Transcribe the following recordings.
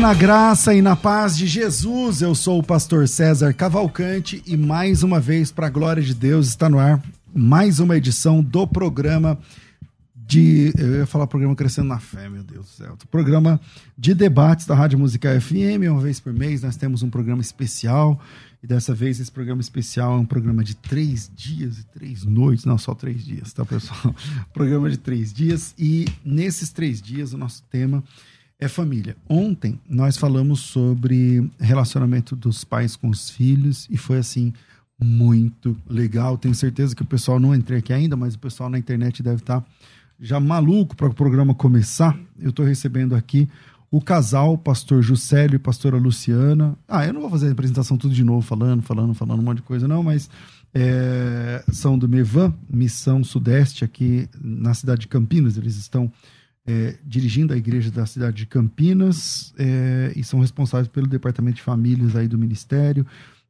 Na graça e na paz de Jesus. Eu sou o pastor César Cavalcante e mais uma vez, para a glória de Deus, está no ar mais uma edição do programa de. Eu ia falar programa Crescendo na Fé, meu Deus do céu. Programa de debates da Rádio Musical FM. Uma vez por mês nós temos um programa especial. E dessa vez esse programa especial é um programa de três dias e três noites. Não, só três dias, tá, pessoal? programa de três dias. E nesses três dias o nosso tema é família. Ontem nós falamos sobre relacionamento dos pais com os filhos e foi assim muito legal. Tenho certeza que o pessoal não entrei aqui ainda, mas o pessoal na internet deve estar já maluco para o programa começar. Eu estou recebendo aqui o casal, pastor Juscelio e pastora Luciana. Ah, eu não vou fazer a apresentação tudo de novo, falando, falando, falando um monte de coisa, não, mas é, são do Mevan, Missão Sudeste, aqui na cidade de Campinas. Eles estão é, dirigindo a igreja da cidade de Campinas é, e são responsáveis pelo departamento de famílias aí do ministério,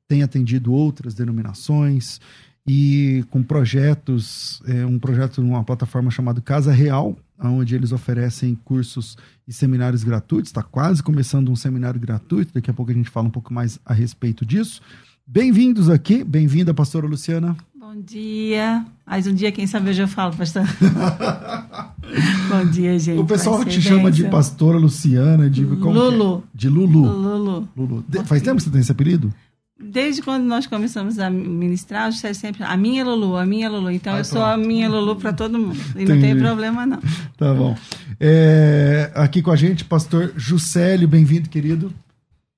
tem atendido outras denominações e com projetos, é, um projeto numa plataforma chamada Casa Real, onde eles oferecem cursos e seminários gratuitos. Está quase começando um seminário gratuito, daqui a pouco a gente fala um pouco mais a respeito disso. Bem-vindos aqui, bem-vinda, pastora Luciana. Bom dia. Mais um dia, quem sabe hoje eu falo, pastor. Bom dia, gente. O pessoal te chama de pastora Luciana, de Lulu. É? De Lulu. Lulu. Lulu. De, faz tempo que você tem esse apelido? Desde quando nós começamos a ministrar, eu disse sempre a minha Lulu, a minha Lulu. Então eu sou a minha Lulu para todo mundo. E Entendi. não tem problema, não. Tá bom. É, aqui com a gente, pastor Juscelio, bem-vindo, querido.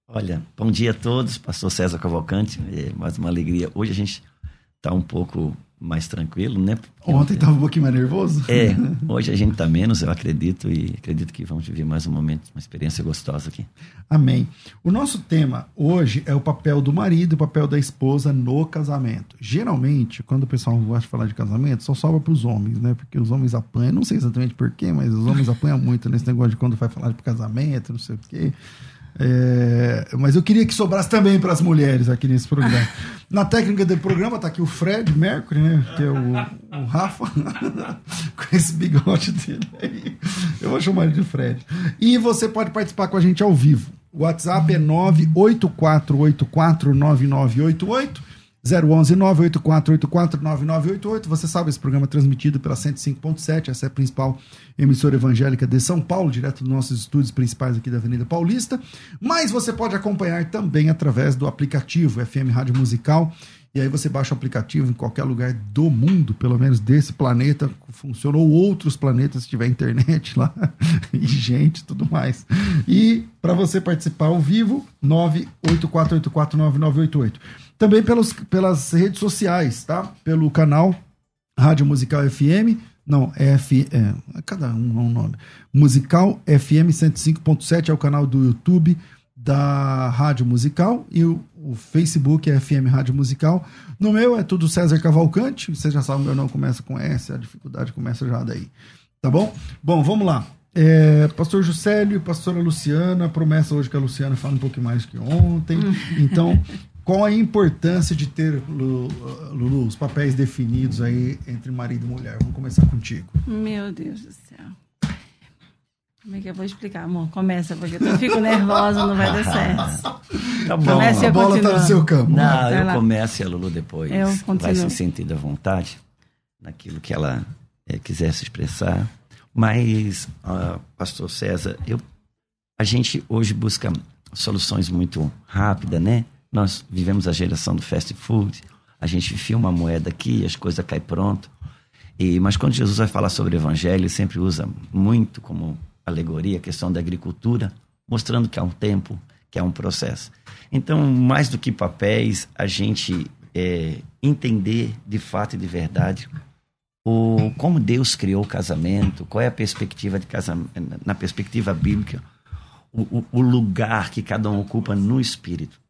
Olha, bom dia a todos, pastor César Cavalcante. É mais uma alegria. Hoje a gente está um pouco mais tranquilo, né? Porque Ontem estava um pouquinho mais nervoso? É, hoje a gente está menos, eu acredito, e acredito que vamos viver mais um momento, uma experiência gostosa aqui. Amém. O nosso tema hoje é o papel do marido e o papel da esposa no casamento. Geralmente, quando o pessoal gosta de falar de casamento, só sobra para os homens, né? Porque os homens apanham, não sei exatamente porquê, mas os homens apanham muito nesse negócio de quando vai falar de casamento, não sei o quê. É, mas eu queria que sobrasse também para as mulheres aqui nesse programa. Na técnica do programa está aqui o Fred Mercury, né? Que é o, o Rafa, com esse bigode dele aí. Eu vou chamar ele de Fred. E você pode participar com a gente ao vivo. O WhatsApp é 984849988. 011 98484 9988. Você sabe, esse programa é transmitido pela 105.7, essa é a principal emissora evangélica de São Paulo, direto dos nossos estúdios principais aqui da Avenida Paulista. Mas você pode acompanhar também através do aplicativo FM Rádio Musical. E aí você baixa o aplicativo em qualquer lugar do mundo, pelo menos desse planeta, funciona, ou outros planetas, se tiver internet lá, e gente, tudo mais. E para você participar ao vivo, 984849988. Também pelos, pelas redes sociais, tá? Pelo canal Rádio Musical FM. Não, é F, é, cada um é um nome. Musical FM 105.7 é o canal do YouTube da Rádio Musical e o, o, Facebook é FM Rádio Musical. No meu é tudo César Cavalcante. Você já sabe, meu nome começa com S, a dificuldade começa já daí. Tá bom? Bom, vamos lá. É, Pastor Juscelio, Pastora Luciana, promessa hoje que a Luciana fala um pouco mais que ontem. Então, qual a importância de ter, Lulu, os papéis definidos aí entre marido e mulher? Vamos começar contigo. Meu Deus do céu. Como é que eu vou explicar, amor? Começa, porque eu fico nervosa, não vai dar certo. Tá bom. Comece A eu bola continuo. tá no seu campo. Não, Vai eu lá. começo e a Lulu depois Eu vai se sentir à vontade naquilo que ela eh, quiser se expressar. Mas, ah, Pastor César, eu, a gente hoje busca soluções muito rápidas, né? Nós vivemos a geração do fast food, a gente enfia uma moeda aqui, as coisas caem pronto. E, mas quando Jesus vai falar sobre o evangelho, ele sempre usa muito como alegoria a questão da agricultura, mostrando que há um tempo, que há um processo. Então, mais do que papéis, a gente é, entender de fato e de verdade o, como Deus criou o casamento, qual é a perspectiva de casamento, na perspectiva bíblica, o, o- o lugar que cada um ocupa no espírito.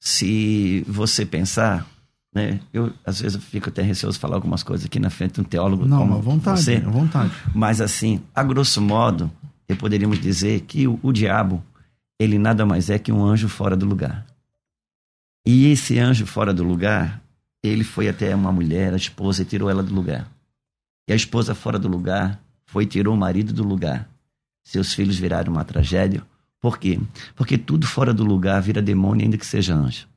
Se você pensar, né, eu às vezes eu fico até receoso de falar algumas coisas aqui na frente de um teólogo Não, como à vontade, você, à vontade. mas assim, a grosso modo, eu poderíamos dizer que o, o diabo, ele nada mais é que um anjo fora do lugar. E esse anjo fora do lugar, ele foi até uma mulher, a esposa, e tirou ela do lugar. E a esposa fora do lugar foi e tirou o marido do lugar. Seus filhos viraram uma tragédia. Por quê? Porque tudo fora do lugar vira demônio, ainda que seja anjo.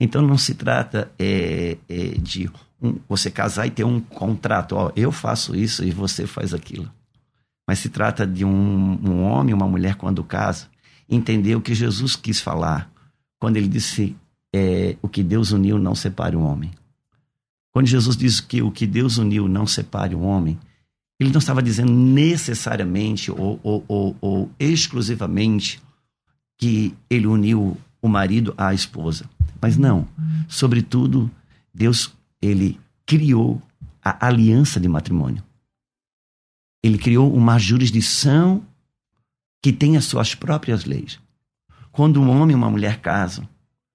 Então não se trata é, é, de um- você casar e ter um contrato. Ó, eu faço isso e você faz aquilo. Mas se trata de um, um homem uma mulher quando casa entender o que Jesus quis falar quando ele disse é, o que Deus uniu não separe o homem. Quando Jesus diz que o que Deus uniu não separe o homem, ele não estava dizendo necessariamente ou, ou, ou, ou exclusivamente que ele uniu o marido à esposa. Mas não. Sobretudo, Deus ele criou a aliança de matrimônio. Ele criou uma jurisdição que tem as suas próprias leis. Quando um homem e uma mulher casam,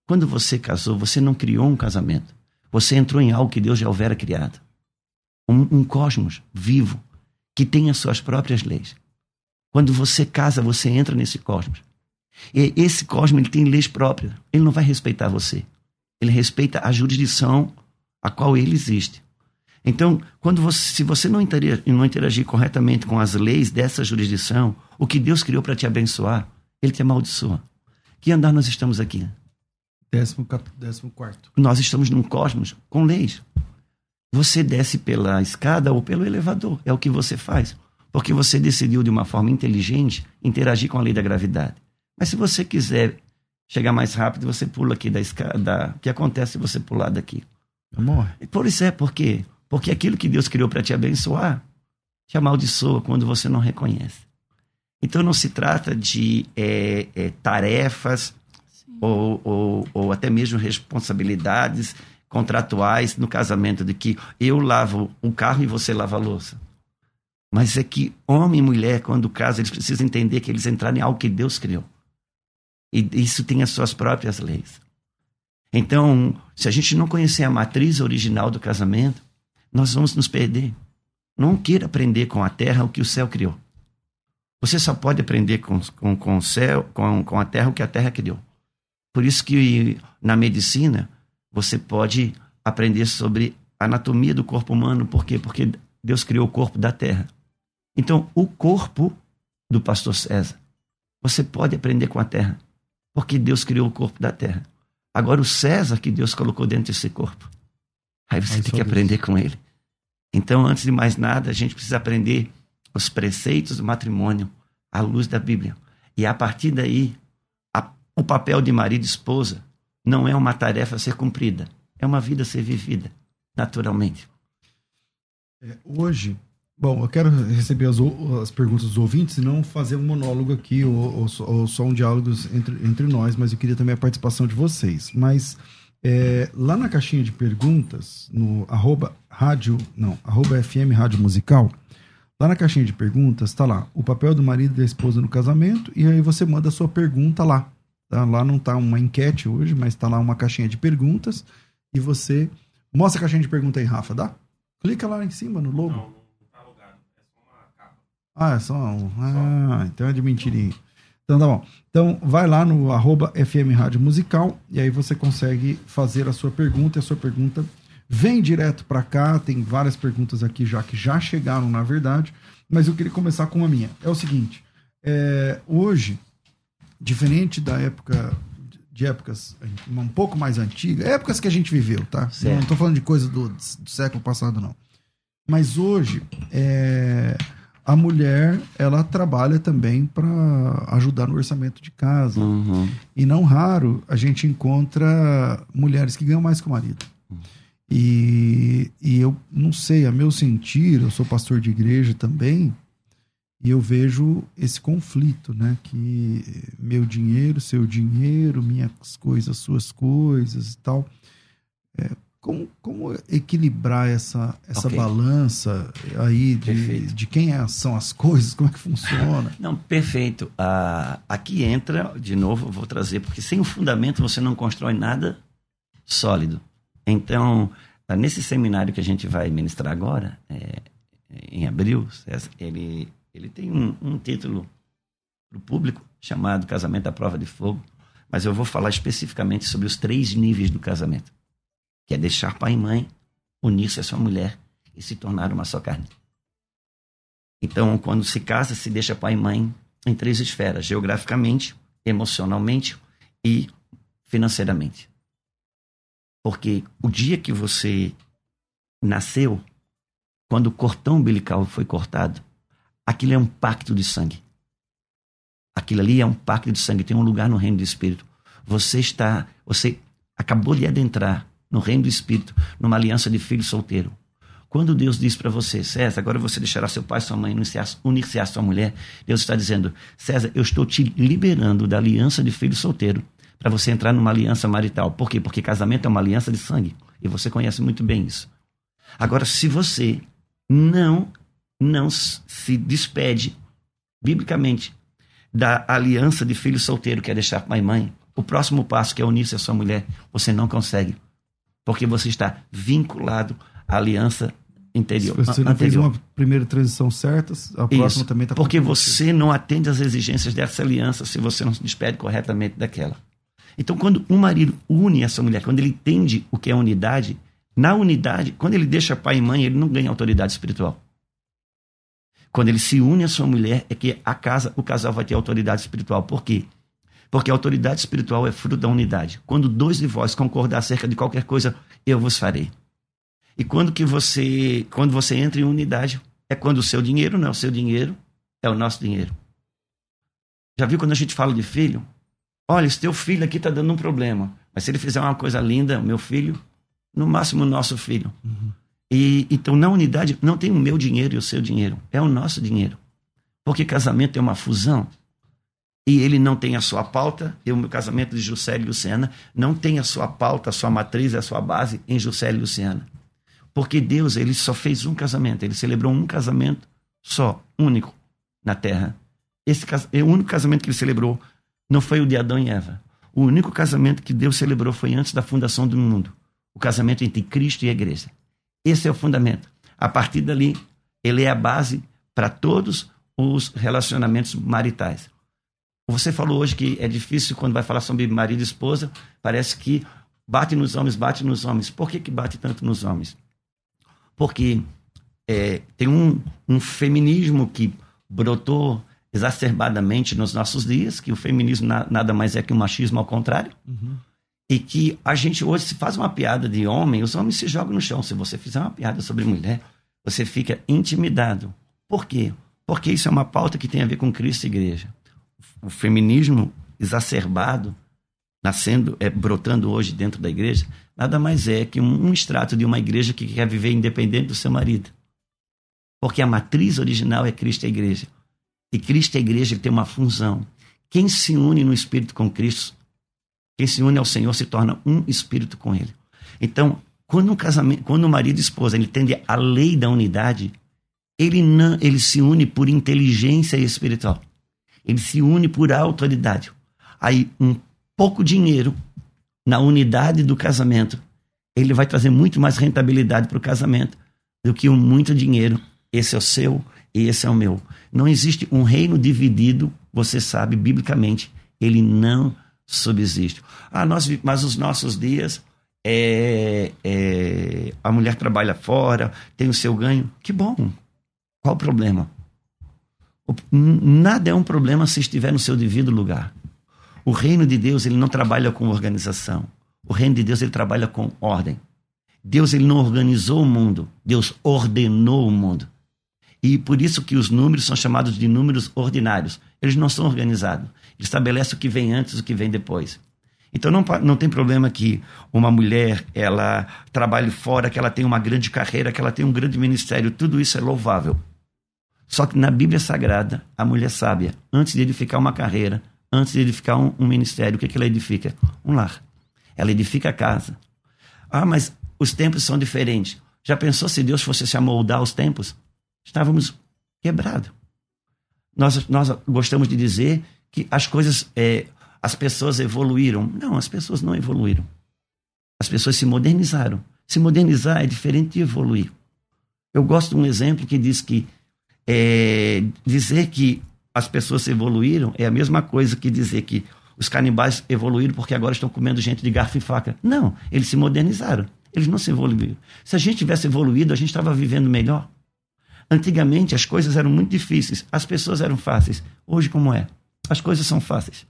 quando você casou, você não criou um casamento. Você entrou em algo que Deus já houvera criado. Um, um cosmos vivo que tem as suas próprias leis. Quando você casa, você entra nesse cosmos. E esse cosmos ele tem leis próprias. Ele não vai respeitar você. Ele respeita a jurisdição a qual ele existe. Então, quando você, se você não interagir, não interagir corretamente com as leis dessa jurisdição, o que Deus criou para te abençoar, ele te amaldiçoa. Que andar nós estamos aqui? Décimo, décimo quarto. Nós estamos num cosmos com leis. Você desce pela escada ou pelo elevador. É o que você faz. Porque você decidiu de uma forma inteligente interagir com a lei da gravidade. Mas se você quiser chegar mais rápido, você pula aqui da escada. O que acontece se você pular daqui? Morre. E Por isso é, por quê? Porque aquilo que Deus criou para te abençoar, te amaldiçoa quando você não reconhece. Então não se trata de é, é, tarefas ou, ou, ou até mesmo responsabilidades contratuais no casamento, de que eu lavo o carro e você lava a louça. Mas é que homem e mulher, quando casam, eles precisam entender que eles entraram em algo que Deus criou. E isso tem as suas próprias leis. Então, se a gente não conhecer a matriz original do casamento, nós vamos nos perder. Não queira aprender com a terra o que o céu criou. Você só pode aprender com, com, com o céu, com, com a terra o que a terra criou. Por isso que na medicina você pode aprender sobre a anatomia do corpo humano. Por quê? Porque Deus criou o corpo da terra. Então, o corpo do pastor César, você pode aprender com a terra. Porque Deus criou o corpo da terra. Agora, o César que Deus colocou dentro desse corpo. Aí você tem que Deus. aprender com ele. Então, antes de mais nada, a gente precisa aprender os preceitos do matrimônio à luz da Bíblia. E a partir daí, a- o papel de marido e esposa não é uma tarefa a ser cumprida, é uma vida a ser vivida naturalmente. É, hoje, bom, eu quero receber as, as perguntas dos ouvintes e não fazer um monólogo aqui ou, ou ou só um diálogo entre, entre nós, mas eu queria também a participação de vocês. Mas é, lá na caixinha de perguntas, no arroba rádio, não, arroba FM Rádio Musical, lá na caixinha de perguntas tá lá o papel do marido e da esposa no casamento e aí você manda a sua pergunta lá. Tá? Lá não tá uma enquete hoje, mas tá lá uma caixinha de perguntas e você mostra a caixinha de pergunta aí, Rafa, dá? Clica lá em cima no logo. Ah, é só um. Ah, então é de mentirinha. Então tá bom. Então vai lá no arroba FM Rádio Musical e aí você consegue fazer a sua pergunta e a sua pergunta vem direto para cá. Tem várias perguntas aqui já que já chegaram, na verdade. mas eu queria começar com a minha. É o seguinte: é, hoje, diferente da época de épocas um pouco mais antigas, épocas que a gente viveu, tá? Certo. Não estou falando de coisa do, do, século passado, não. Mas hoje, é, a mulher, ela trabalha também para ajudar no orçamento de casa. Uhum. E não raro, a gente encontra mulheres que ganham mais que o marido. Uhum. E, e eu não sei, a meu sentir, eu sou pastor de igreja também, e eu vejo esse conflito, né? Que meu dinheiro, seu dinheiro, minhas coisas, suas coisas e tal. É, como, como equilibrar essa, essa okay. balança aí de, de quem é, são as coisas, como é que funciona? Não, perfeito. Ah, aqui entra, de novo, vou trazer, porque sem o fundamento você não constrói nada sólido. Então, nesse seminário que a gente vai ministrar agora, é, em abril, ele ele tem um, um título para o público chamado Casamento à Prova de Fogo, mas eu vou falar especificamente sobre os três níveis do casamento, que é deixar pai e mãe, unir-se à sua mulher e se tornar uma só carne. Então, quando se casa, se deixa pai e mãe em três esferas: geograficamente, emocionalmente e financeiramente. Porque o dia que você nasceu, quando o cordão umbilical foi cortado, Aquilo é um pacto de sangue. Aquilo ali é um pacto de sangue, tem um lugar no reino do Espírito. Você está, você acabou de adentrar no reino do Espírito, numa aliança de filho solteiro. Quando Deus diz para você, César, agora você deixará seu pai e sua mãe unir-se à sua mulher, Deus está dizendo, César, eu estou te liberando da aliança de filho solteiro para você entrar numa aliança marital. Por quê? Porque casamento é uma aliança de sangue. E você conhece muito bem isso. Agora, se você não não se despede, biblicamente, da aliança de filho solteiro, que é deixar pai e mãe, o próximo passo, que é unir-se à sua mulher, você não consegue. Porque você está vinculado à aliança interior. Se você não anterior. fez uma primeira transição certa, a próxima Isso, também está Porque você não atende às exigências dessa aliança se você não se despede corretamente daquela. Então, quando um marido une essa mulher, quando ele entende o que é unidade, na unidade, quando ele deixa pai e mãe, ele não ganha autoridade espiritual. Quando ele se une à sua mulher, é que a casa, o casal vai ter autoridade espiritual. Por quê? Porque a autoridade espiritual é fruto da unidade. Quando dois de vós concordar acerca de qualquer coisa, eu vos farei. E quando que você, quando você entra em unidade, é quando o seu dinheiro não é o seu dinheiro, é o nosso dinheiro. Já viu quando a gente fala de filho? Olha, esse teu filho aqui está dando um problema. Mas se ele fizer uma coisa linda, meu filho, no máximo nosso filho. Uhum. E, então, na unidade, não tem o meu dinheiro e o seu dinheiro, é o nosso dinheiro. Porque casamento é uma fusão. E ele não tem a sua pauta, e o meu casamento de Juscelia e Luciana não tem a sua pauta, a sua matriz, a sua base em Juscelia e Luciana. Porque Deus, ele só fez um casamento, ele celebrou um casamento só, único, na terra. Esse o único casamento que ele celebrou não foi o de Adão e Eva. O único casamento que Deus celebrou foi antes da fundação do mundo. O casamento entre Cristo e a igreja. Esse é o fundamento. A partir dali, ele é a base para todos os relacionamentos maritais. Você falou hoje que é difícil quando vai falar sobre marido e esposa, parece que bate nos homens, bate nos homens. Por que, que bate tanto nos homens? Porque é, tem um, um feminismo que brotou exacerbadamente nos nossos dias, que o feminismo na, nada mais é que um machismo ao contrário. Uhum e que a gente hoje se faz uma piada de homem, os homens se jogam no chão. Se você fizer uma piada sobre mulher, você fica intimidado. Por quê? Porque isso é uma pauta que tem a ver com Cristo e igreja. O feminismo exacerbado, nascendo, é, brotando hoje dentro da igreja, nada mais é que um, extrato de uma igreja que quer viver independente do seu marido. Porque a matriz original é Cristo e a igreja. E Cristo e a igreja tem uma função. Quem se une no Espírito com Cristo quem se une ao Senhor se torna um espírito com Ele. Então, quando um casamento, quando o marido e esposa entende a lei da unidade, ele não, ele se une por inteligência espiritual. Ele se une por autoridade. Aí um pouco dinheiro na unidade do casamento, ele vai trazer muito mais rentabilidade para o casamento do que um muito dinheiro. Esse é o seu e esse é o meu. Não existe um reino dividido, você sabe, biblicamente, ele não subsiste. Ah, nós, mas os nossos dias, é, é, a mulher trabalha fora, tem o seu ganho. Que bom. Qual o problema? Nada é um problema se estiver no seu devido lugar. O reino de Deus ele não trabalha com organização. O reino de Deus ele trabalha com ordem. Deus ele não organizou o mundo, Deus ordenou o mundo. E por isso que os números são chamados de números ordinários. Eles não são organizados. Ele estabelece o que vem antes o que vem depois. Então não, não tem problema que uma mulher ela trabalhe fora, que ela tenha uma grande carreira, que ela tenha um grande ministério. Tudo isso é louvável. Só que na Bíblia Sagrada, a mulher sábia, antes de edificar uma carreira, antes de edificar um, um ministério, o que, que ela edifica? Um lar. Ela edifica a casa. Ah, mas os tempos são diferentes. Já pensou se Deus fosse se amoldar aos tempos? Estávamos quebrados. Nós, nós gostamos de dizer que as coisas, é, as pessoas evoluíram. Não, as pessoas não evoluíram. As pessoas se modernizaram. Se modernizar é diferente de evoluir. Eu gosto de um exemplo que diz que é, dizer que as pessoas evoluíram é a mesma coisa que dizer que os canibais evoluíram porque agora estão comendo gente de garfo e faca. Não, eles se modernizaram. Eles não se evoluíram. Se a gente tivesse evoluído, a gente estava vivendo melhor. Antigamente as coisas eram muito difíceis, as pessoas eram fáceis. Hoje, como é? As coisas são fáceis.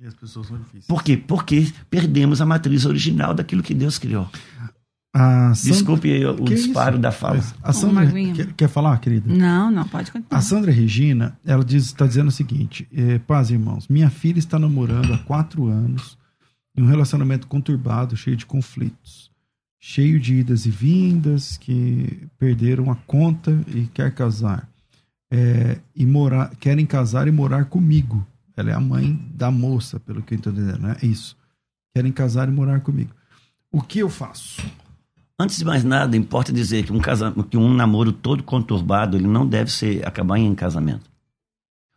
E as pessoas são difíceis. Por quê? Porque perdemos a matriz original daquilo que Deus criou. A Sandra... Desculpe o que disparo isso? da fala. A Sandra quer, quer, falar, querida? Não, não, pode continuar. A Sandra Regina, ela está dizendo o seguinte: eh, paz, irmãos, minha filha está namorando há quatro anos em um relacionamento conturbado, cheio de conflitos cheio de idas e vindas, que perderam a conta e quer casar. É, e morar, querem casar e morar comigo. Ela é a mãe da moça, pelo que eu estou entendendo, né? É isso. Querem casar e morar comigo. O que eu faço? Antes de mais nada, importa dizer que um, casamento, que um namoro todo conturbado ele não deve ser acabar em casamento.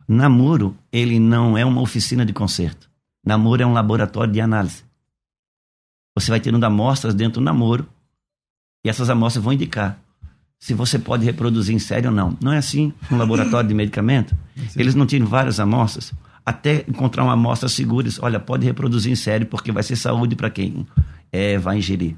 Namoro, ele não é uma oficina de conserto. Namoro é um laboratório de análise. Você vai tendo amostras dentro do namoro e essas amostras vão indicar se você pode reproduzir em série ou não. Não é assim no laboratório de medicamento? Eles não tiram várias amostras até encontrar uma amostra segura. Olha, pode reproduzir em série porque vai ser saúde para quem é, vai ingerir.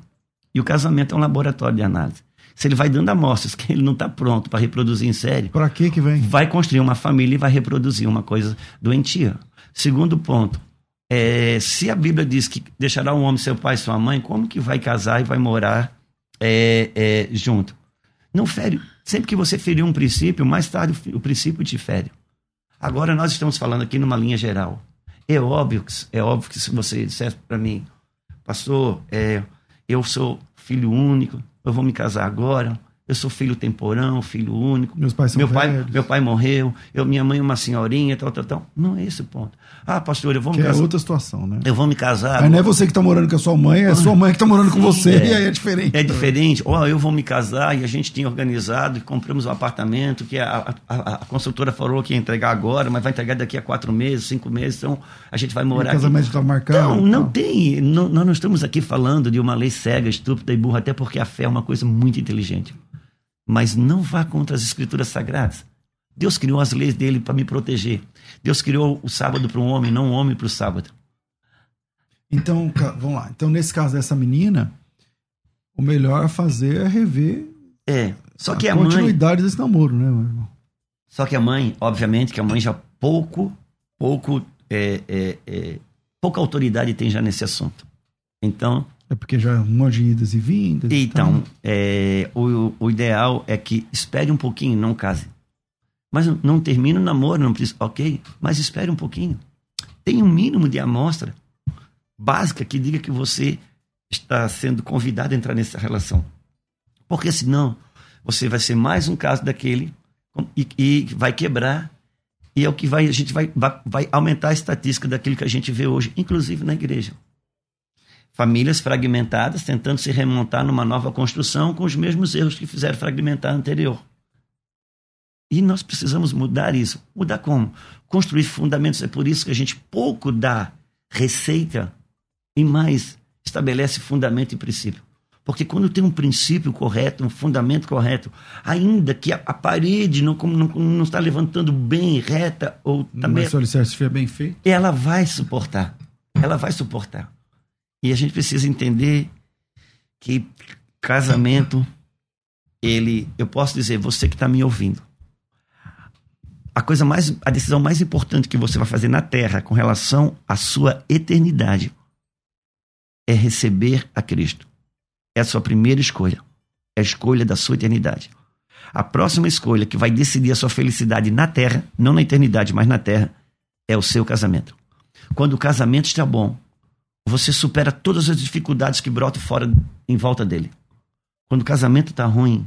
E o casamento é um laboratório de análise. Se ele vai dando amostras que ele não está pronto para reproduzir em série, para que que vem? Vai construir uma família e vai reproduzir uma coisa doentia. Segundo ponto, é, se a Bíblia diz que deixará um homem seu pai e sua mãe, como que vai casar e vai morar é, é, junto? Não fere. Sempre que você ferir um princípio, mais tarde o, princípio te fere. Agora nós estamos falando aqui numa linha geral. É óbvio que, é óbvio que se você disser para mim, pastor, é, eu sou filho único, eu vou me casar agora, eu sou filho temporão, filho único. Meus pais são meu pai, meu pai morreu, eu, minha mãe é uma senhorinha, tal, tal, tal. Não é esse o ponto. Ah, pastor, eu vou que me casar. É outra situação, né? Eu vou me casar. Aí não é você que está morando com a sua mãe, é a sua mãe que está morando com você, é, e aí é diferente. É diferente. Ó, oh, eu vou me casar e a gente tinha organizado e compramos um apartamento que a, a, a, construtora falou que ia entregar agora, mas vai entregar daqui a quatro meses, cinco meses, então a gente vai morar. O casamento está marcado. Não, não tem. Não, nós não estamos aqui falando de uma lei cega, estúpida e burra, até porque a fé é uma coisa muito inteligente mas não vá contra as escrituras sagradas. Deus criou as leis dele para me proteger. Deus criou o sábado para um homem, não um homem para o sábado. Então, vamos lá. Então, nesse caso dessa menina, o melhor a fazer é rever é, só que a, a continuidade mãe, desse namoro, né, meu irmão? Só que a mãe, obviamente, que a mãe já pouco, pouco, é, é, é, pouca autoridade tem já nesse assunto. Então, é porque já é um monte de idas e vindas. Então, é, o, o ideal é que espere um pouquinho, não case. Mas não, termine o namoro, não precisa, ok? Mas espere um pouquinho. Tem um mínimo de amostra básica que diga que você está sendo convidado a entrar nessa relação. Porque senão você vai ser mais um caso daquele e, e vai quebrar. E é o que vai, a gente vai, vai, vai aumentar a estatística daquilo que a gente vê hoje, inclusive na igreja famílias fragmentadas tentando se remontar numa nova construção com os mesmos erros que fizeram fragmentar a anterior. E nós precisamos mudar isso. Mudar como? Construir fundamentos. É por isso que a gente pouco dá receita e mais estabelece fundamento e princípio. Porque quando tem um princípio correto, um fundamento correto, ainda que a, a parede não, não, não, está levantando bem, reta, ou também. Mas se o alicerce bem feito. Ela vai suportar. Ela vai suportar. E a gente precisa entender que casamento, ele, eu posso dizer, você que está me ouvindo, a coisa mais, a decisão mais importante que você vai fazer na Terra com relação à sua eternidade é receber a Cristo. É a sua primeira escolha. É a escolha da sua eternidade. A próxima escolha que vai decidir a sua felicidade na Terra, não na eternidade, mas na Terra, é o seu casamento. Quando o casamento está bom, você supera todas as dificuldades que brotam fora em volta dele. Quando o casamento está ruim,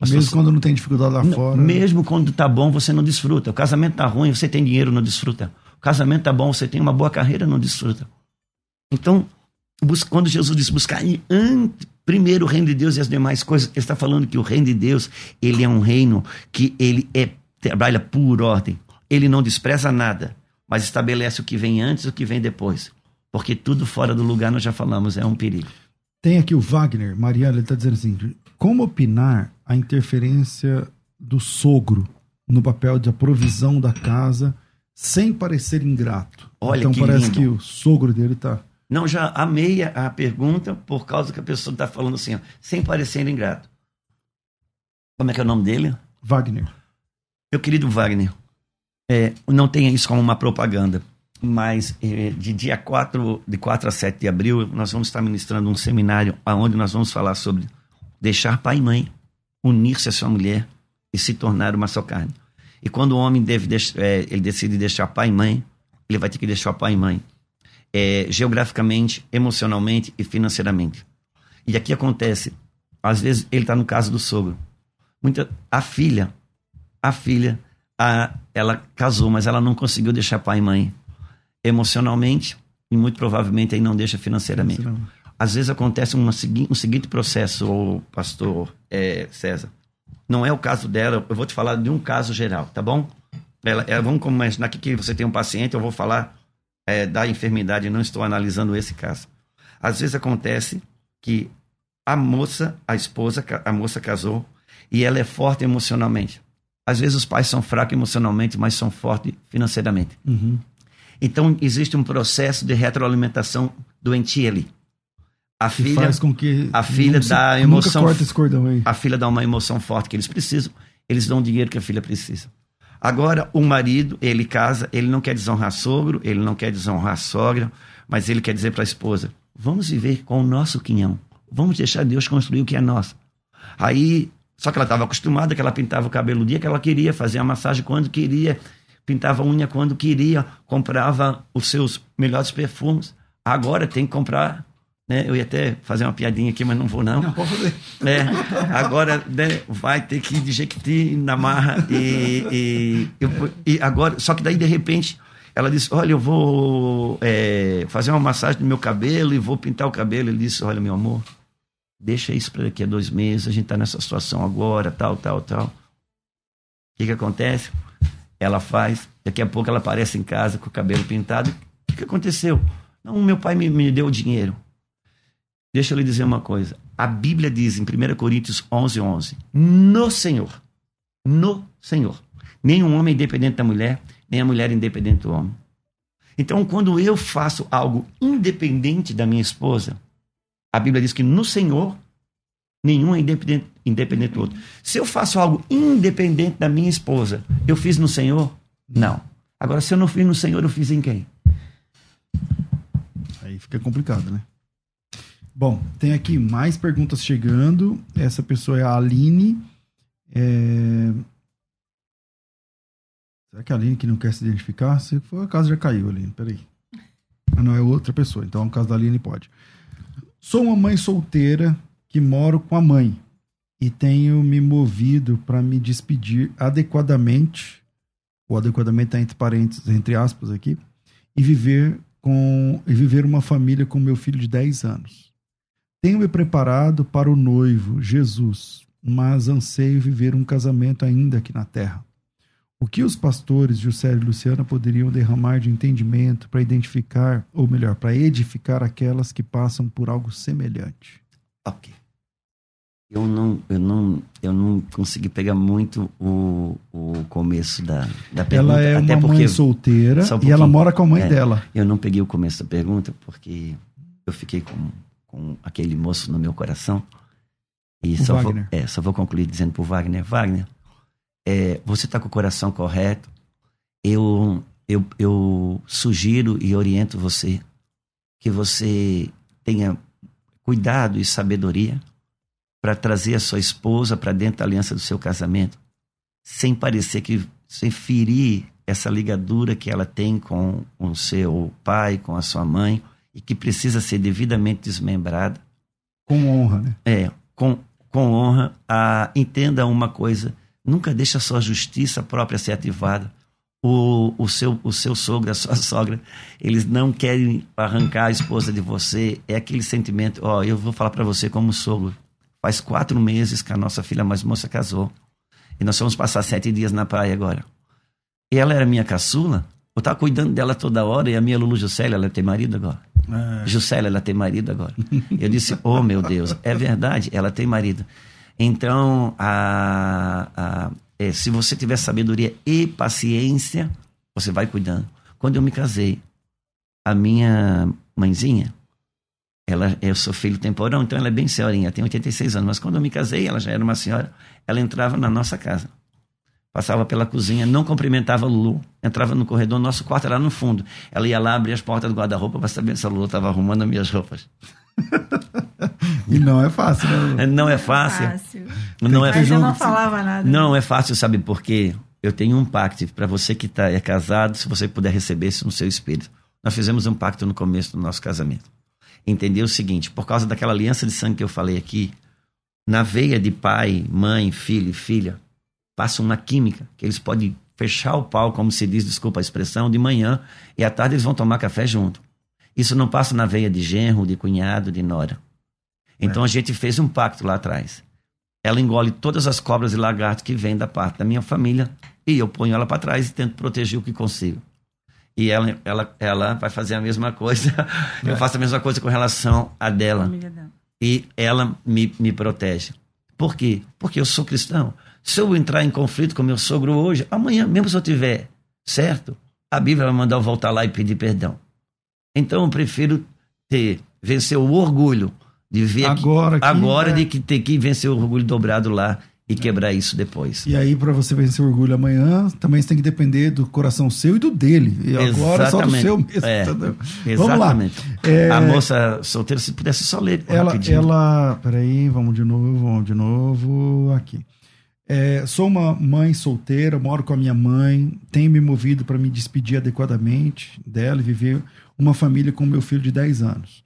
mesmo sua... quando não tem dificuldade lá fora. Mesmo quando está bom, você não desfruta. O casamento está ruim, você tem dinheiro, não desfruta. O casamento está bom, você tem uma boa carreira, não desfruta. Então, quando Jesus diz buscar primeiro o reino de Deus e as demais coisas, ele está falando que o reino de Deus, ele é um reino que ele é, trabalha por ordem. Ele não despreza nada, mas estabelece o que vem antes e o que vem depois. Porque tudo fora do lugar, nós já falamos, é um perigo. Tem aqui o Wagner, Mariana, ele está dizendo assim: como opinar a interferência do sogro no papel de provisão da casa sem parecer ingrato? Olha então que parece lindo. que o sogro dele está não, já amei a pergunta por causa que a pessoa está falando assim, ó, sem parecer ingrato. Como é que é o nome dele? Wagner. Meu querido Wagner, é, não tenha isso como uma propaganda, mas é, de dia 4, de 4 a 7 de abril, nós vamos estar ministrando um seminário onde nós vamos falar sobre deixar pai e mãe, unir-se a sua mulher e se tornar uma só carne. E quando o homem deve, é, ele decide deixar pai e mãe, ele vai ter que deixar pai e mãe é, geograficamente, emocionalmente e financeiramente. E aqui acontece, às vezes ele está no caso do sogro. Muita, a filha, a filha, a, ela casou, mas ela não conseguiu deixar pai e mãe emocionalmente e muito provavelmente aí não deixa financeiramente. Às vezes acontece uma, um seguinte processo, pastor é, César. Não é o caso dela, eu vou te falar de um caso geral, tá bom? Ela, ela, vamos imaginar que você tem um paciente, eu vou falar é, da enfermidade, não estou analisando esse caso. Às vezes acontece que a moça, a esposa, a moça casou e ela é forte emocionalmente. Às vezes os pais são fracos emocionalmente, mas são fortes financeiramente. Uhum. Então existe um processo de retroalimentação doentia ali. A que filha faz com que a filha dá emoção. Corta esse cordão aí. A filha dá uma emoção forte que eles precisam. Eles dão o dinheiro que a filha precisa. Agora, o marido, ele casa, ele não quer desonrar sogro, ele não quer desonrar sogra, mas ele quer dizer para a esposa: vamos viver com o nosso quinhão, vamos deixar Deus construir o que é nosso. Aí, só que ela estava acostumada que ela pintava o cabelo o dia que ela queria, fazia a massagem quando queria, pintava unha quando queria, comprava os seus melhores perfumes. Agora tem que comprar né? Eu ia até fazer uma piadinha aqui, mas não vou não. Não, pode fazer. É, agora né, vai ter que jequiti na marra e, e, e, agora, só que daí de repente ela disse, olha, eu vou é, fazer uma massagem no meu cabelo e vou pintar o cabelo. Ele disse, olha, meu amor, deixa isso para daqui a dois meses, a gente está nessa situação agora, tal, tal, tal. O que que acontece? Ela faz, daqui a pouco ela aparece em casa com o cabelo pintado. O que, que aconteceu? Não, meu pai me, me deu o dinheiro. Deixa eu lhe dizer uma coisa. A Bíblia diz em 1 Coríntios 11, 11: No Senhor. No Senhor. Nem um homem é independente da mulher, nem a mulher é independente do homem. Então, quando eu faço algo independente da minha esposa, a Bíblia diz que no Senhor, nenhum é independente, independente do outro. Se eu faço algo independente da minha esposa, eu fiz no Senhor? Não. Agora, se eu não fiz no Senhor, eu fiz em quem? Aí fica complicado, né? Bom, tem aqui mais perguntas chegando. Essa pessoa é a Aline. É... Será que a Aline que não quer se identificar? Se for o caso, já caiu, Aline. Peraí. Ah, não, é outra pessoa. Então, no caso da Aline, pode. Sou uma mãe solteira que moro com a mãe e tenho me movido para me despedir adequadamente, ou adequadamente está entre parênteses, entre aspas aqui, e viver com e viver uma família com meu filho de 10 anos. Tenho me preparado para o noivo, Jesus, mas anseio viver um casamento ainda aqui na terra. O que os pastores Juscelio e Luciana poderiam derramar de entendimento para identificar, ou melhor, para edificar aquelas que passam por algo semelhante? Ok. Eu não, eu não, eu não consegui pegar muito o, o começo da, da pergunta. Ela é até uma porque, mãe solteira um e ela mora com a mãe É. dela. Eu não peguei o começo da pergunta porque eu fiquei com, com aquele moço no meu coração. E O só vou, Wagner. é, só vou concluir dizendo pro Wagner, Wagner, é, você está com o coração correto, eu, eu, eu sugiro e oriento você que você tenha cuidado e sabedoria para trazer a sua esposa para dentro da aliança do seu casamento, sem parecer que sem ferir essa ligadura que ela tem com o seu pai, com a sua mãe, e que precisa ser devidamente desmembrada. Com honra, né? É, com, com honra. A, entenda uma coisa: nunca deixe a sua justiça própria ser ativada. O, o, seu, o seu sogro, a sua sogra, eles não querem arrancar a esposa de você. É aquele sentimento. Ó, eu vou falar para você como sogro. Faz quatro meses que a nossa filha mais moça casou. E nós vamos passar sete dias na praia agora. E ela era minha caçula. Eu estava cuidando dela toda hora. E a minha Lulu Juscelia, ela tem marido agora. É. Juscelia, ela tem marido agora. Eu disse, oh meu Deus, é verdade, ela tem marido. Então, a, a, é, se você tiver sabedoria e paciência, você vai cuidando. Quando eu me casei, a minha mãezinha, ela, eu sou filho temporão, então ela é bem senhorinha, tem 86 anos. Mas quando eu me casei, ela já era uma senhora, ela entrava na nossa casa passava pela cozinha, não cumprimentava Lulu, entrava no corredor, nosso quarto era lá no fundo. Ela ia lá abrir as portas do guarda-roupa para saber se a Lulu estava arrumando as minhas roupas. e não é fácil, né? Não é fácil. fácil. Não é Mas eu não falava nada. Não é fácil, sabe por quê? Eu tenho um pacto para você que tá, é casado, se você puder receber isso no seu espírito. Nós fizemos um pacto no começo do nosso casamento. Entendeu o seguinte, por causa daquela aliança de sangue que eu falei aqui, na veia de pai, mãe, filho e filha, passa uma química, que eles podem fechar o pau, como se diz, desculpa a expressão, de manhã, e à tarde eles vão tomar café junto. Isso não passa na veia de genro, de cunhado, de nora. Então é. a gente fez um pacto lá atrás. Ela engole todas as cobras e lagartos que vêm da parte da minha família e eu ponho ela para trás e tento proteger o que consigo. E ela, ela, ela vai fazer a mesma coisa. É. Eu faço a mesma coisa com relação a dela. E ela me, me protege. Por quê? Porque eu sou cristão. Se eu entrar em conflito com meu sogro hoje, amanhã, mesmo se eu tiver certo, a Bíblia vai mandar eu voltar lá e pedir perdão. Então eu prefiro ter vencer o orgulho de ver agora, que, agora é. de que ter que vencer o orgulho dobrado lá e quebrar isso depois. E aí, para você vencer o orgulho amanhã, também você tem que depender do coração seu e do dele. E agora só do seu mesmo. É, vamos lá. É, a moça solteira, se pudesse só ler. Ela, rapidinho. ela. Peraí, vamos de novo, vamos de novo. Aqui. É, sou uma mãe solteira, moro com a minha mãe, tenho me movido para me despedir adequadamente dela e viver uma família com meu filho de 10 anos.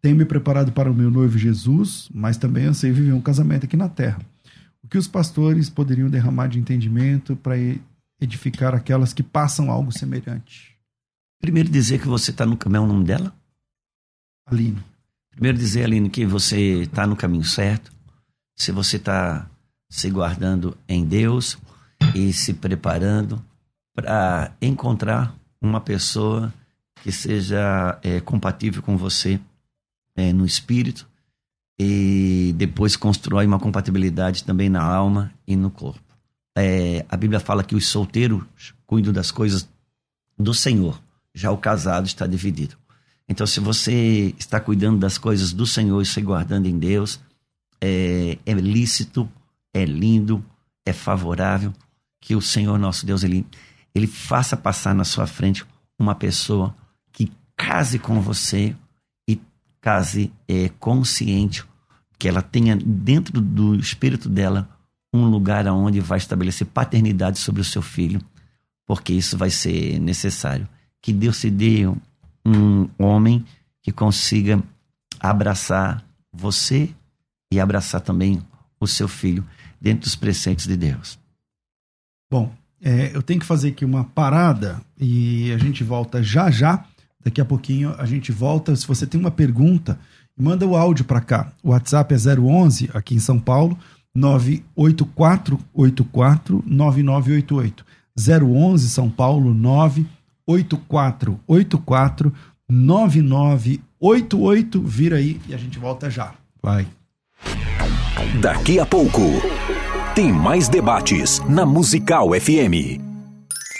Tenho me preparado para o meu noivo Jesus, mas também ansei viver um casamento aqui na terra. Que os pastores poderiam derramar de entendimento para edificar aquelas que passam algo semelhante? Primeiro dizer que você está no caminho, é o nome dela? Aline. Primeiro dizer, Aline, que você está no caminho certo. Se você está se guardando em Deus e se preparando para encontrar uma pessoa que seja é, compatível com você é, no espírito e depois constrói uma compatibilidade também na alma e no corpo. É, a Bíblia fala que os solteiros cuidam das coisas do Senhor, já o casado está dividido. Então, se você está cuidando das coisas do Senhor e se guardando em Deus, é, é lícito é lindo, é favorável, que o Senhor nosso Deus ele, ele faça passar na sua frente uma pessoa que case com você e case é, consciente, que ela tenha dentro do espírito dela um lugar onde vai estabelecer paternidade sobre o seu filho, porque isso vai ser necessário. Que Deus te dê um homem que consiga abraçar você e abraçar também o seu filho dentro dos preceitos de Deus. Bom, é, eu tenho que fazer aqui uma parada e a gente volta já já. Daqui a pouquinho a gente volta. Se você tem uma pergunta, manda o áudio para cá. O WhatsApp é 011 aqui em São Paulo, 98484 9988. 011 São Paulo 98484 9988. Vira aí e a gente volta já. Vai. Daqui a pouco, tem mais debates na Musical FM.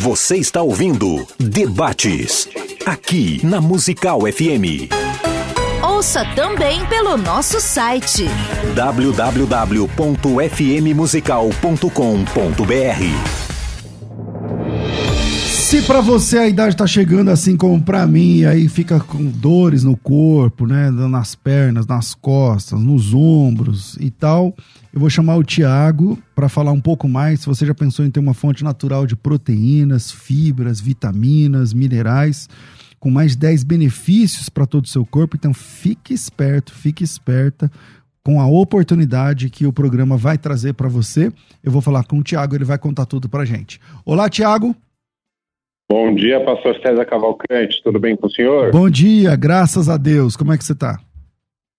Você está ouvindo Debates, aqui na Musical FM. Ouça também pelo nosso site www.fmmusical.com.br. Se para você a idade tá chegando assim como para mim, aí fica com dores no corpo, né, nas pernas, nas costas, nos ombros e tal, eu vou chamar o Tiago para falar um pouco mais. Se você já pensou em ter uma fonte natural de proteínas, fibras, vitaminas, minerais, com mais de 10 benefícios para todo o seu corpo, então fique esperto, fique esperta com a oportunidade que o programa vai trazer para você. Eu vou falar com o Tiago, ele vai contar tudo para gente. Olá, Tiago. Bom dia, pastor César Cavalcante, tudo bem com o senhor? Bom dia, graças a Deus. Como é que você está?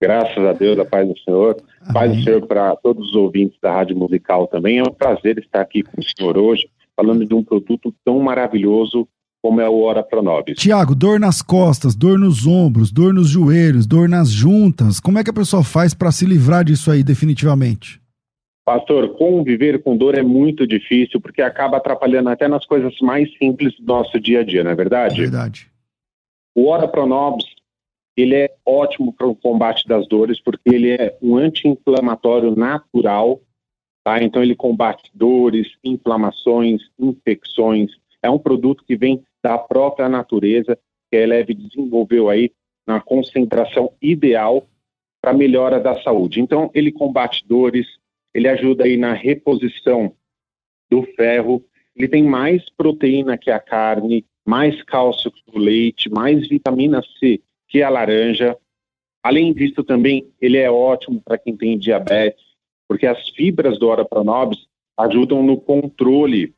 Graças a Deus, a paz do Senhor. Paz do Senhor para todos os ouvintes da Rádio Musical também. É um prazer estar aqui com o senhor hoje, falando de um produto tão maravilhoso como é o Ora Pronobis. Tiago, dor nas costas, dor nos ombros, dor nos joelhos, dor nas juntas. Como é que a pessoa faz para se livrar disso aí definitivamente? Pastor, conviver com dor é muito difícil porque acaba atrapalhando até nas coisas mais simples do nosso dia a dia, não é verdade? É verdade. O Ora Pronobis, ele é ótimo para o combate das dores porque ele é um anti-inflamatório natural, tá? Então ele combate dores, inflamações, infecções. É um produto que vem da própria natureza, que a Eleve desenvolveu aí na concentração ideal para melhora da saúde. Então ele combate dores, ele ajuda aí na reposição do ferro, ele tem mais proteína que a carne, mais cálcio que o leite, mais vitamina C que a laranja. Além disso, também ele é ótimo para quem tem diabetes, porque as fibras do Ora Pronobis ajudam no controle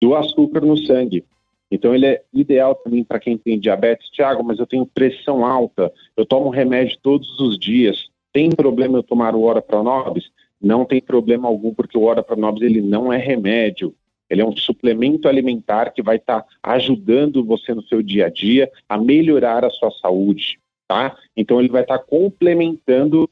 do açúcar no sangue. Então ele é ideal também para quem tem diabetes. Tiago, mas eu tenho pressão alta, eu tomo remédio todos os dias. Tem problema eu tomar o Ora Pronobis? não tem problema algum, porque o Ora Pronobis ele não é remédio. Ele é um suplemento alimentar que vai estar tá ajudando você no seu dia a dia a melhorar a sua saúde, tá? Então ele vai estar tá complementando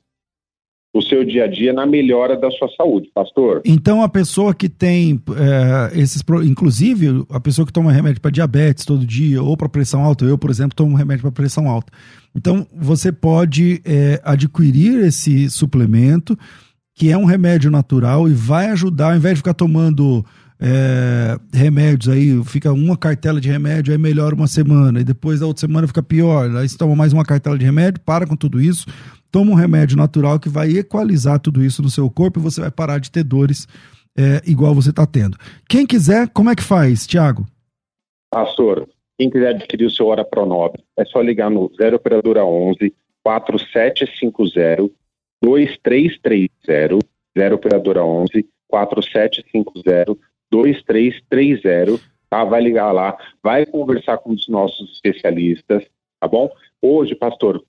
o seu dia a dia na melhora da sua saúde, pastor. Então a pessoa que tem é, esses, inclusive a pessoa que toma remédio para diabetes todo dia ou para pressão alta, eu por exemplo tomo remédio para pressão alta. Então você pode é, adquirir esse suplemento que é um remédio natural e vai ajudar, ao invés de ficar tomando é, remédios aí, fica uma cartela de remédio, aí melhora uma semana, e depois da outra semana fica pior, aí você toma mais uma cartela de remédio, para com tudo isso, toma um remédio natural que vai equalizar tudo isso no seu corpo e você vai parar de ter dores é, igual você está tendo. Quem quiser, como é que faz, Tiago? Pastor, quem quiser adquirir o seu Hora Pronob, é só ligar no 0 Operadora 11 4750 2330, 0 operadora 11 4750 2330, tá? Vai ligar lá, vai conversar com os nossos especialistas, tá bom? Hoje, pastor,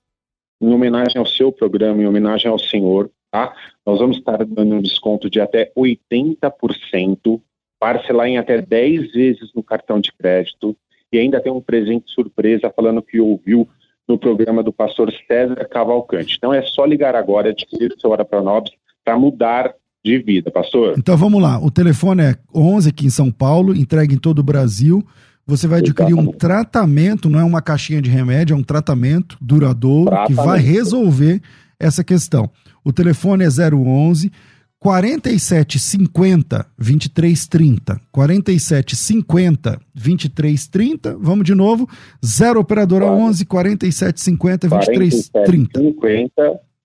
em homenagem ao seu programa, em homenagem ao senhor, tá? Nós vamos estar dando um desconto de até 80%, parcelar em até 10 vezes no cartão de crédito e ainda tem um presente surpresa falando que ouviu no programa do pastor César Cavalcante. Então é só ligar agora, adquirir seu Hora Pronobis para mudar de vida, pastor. Então vamos lá, o telefone é 11 aqui em São Paulo, entrega em todo o Brasil. Você vai adquirir um tratamento, não é uma caixinha de remédio, é um tratamento duradouro tratamento. que vai resolver essa questão. O telefone é 011 4750 2330. 4750 2330. Vamos de novo. 0 operadora 11 4750 2330.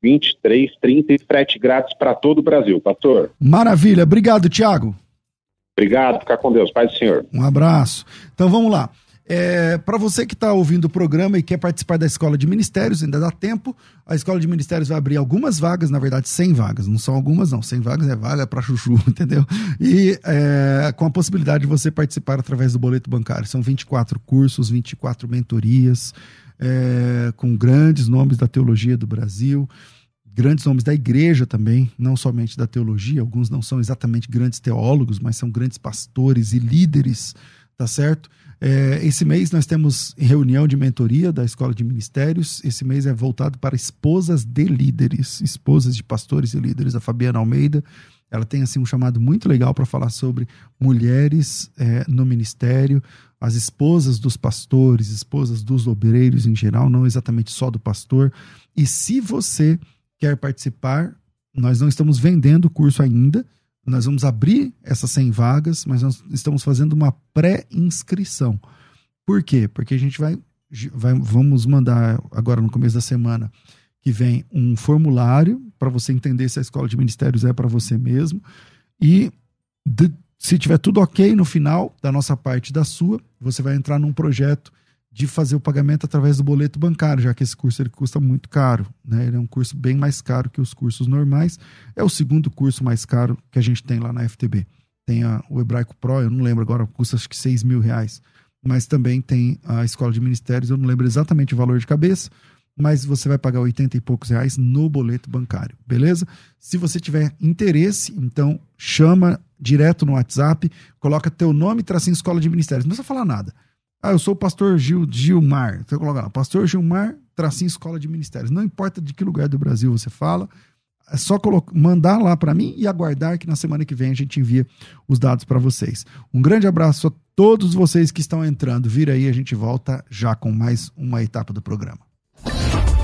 50 2330 e frete grátis para todo o Brasil, pastor. Maravilha. Obrigado, Tiago. Obrigado, ficar com Deus. Pai do Senhor. Um abraço. Então vamos lá. É, para você que está ouvindo o programa e quer participar da Escola de Ministérios, ainda dá tempo. A Escola de Ministérios vai abrir algumas vagas, na verdade 100 vagas, não são algumas não, 100 vagas é vaga para chuchu, entendeu? E é, com a possibilidade de você participar através do boleto bancário. São 24 cursos, 24 mentorias, é, com grandes nomes da teologia do Brasil, grandes nomes da igreja também, não somente da teologia, alguns não são exatamente grandes teólogos, mas são grandes pastores e líderes, tá certo? É, esse mês nós temos reunião de mentoria da Escola de Ministérios. Esse mês é voltado para esposas de líderes, esposas de pastores e líderes. A Fabiana Almeida, ela tem assim um chamado muito legal para falar sobre mulheres é, no ministério, as esposas dos pastores, esposas dos obreiros em geral, não exatamente só do pastor. E se você quer participar, nós não estamos vendendo o curso ainda nós vamos abrir essas 100 vagas, mas nós estamos fazendo uma pré-inscrição. Por quê? Porque a gente vai, vai, vamos mandar agora no começo da semana que vem um formulário para você entender se a escola de ministérios é para você mesmo. E de, se tiver tudo ok no final, da nossa parte da sua, você vai entrar num projeto de fazer o pagamento através do boleto bancário, já que esse curso ele custa muito caro. Né? Ele é um curso bem mais caro que os cursos normais. É o segundo curso mais caro que a gente tem lá na FTB. Tem a, o Hebraico Pro, eu não lembro agora, custa acho que 6 mil reais. Mas também tem a Escola de Ministérios, eu não lembro exatamente o valor de cabeça, mas você vai pagar 80 e poucos reais no boleto bancário, beleza? Se você tiver interesse, então chama direto no WhatsApp, coloca teu nome, tracinho Escola de Ministérios. Não precisa falar nada ah, eu sou o pastor Gil, Gilmar. Você coloca lá, pastor Gilmar, tracinho escola de ministérios. Não importa de que lugar do Brasil você fala, é só mandar lá para mim e aguardar que na semana que vem a gente envia os dados para vocês. Um grande abraço a todos vocês que estão entrando. Vira aí, a gente volta já com mais uma etapa do programa.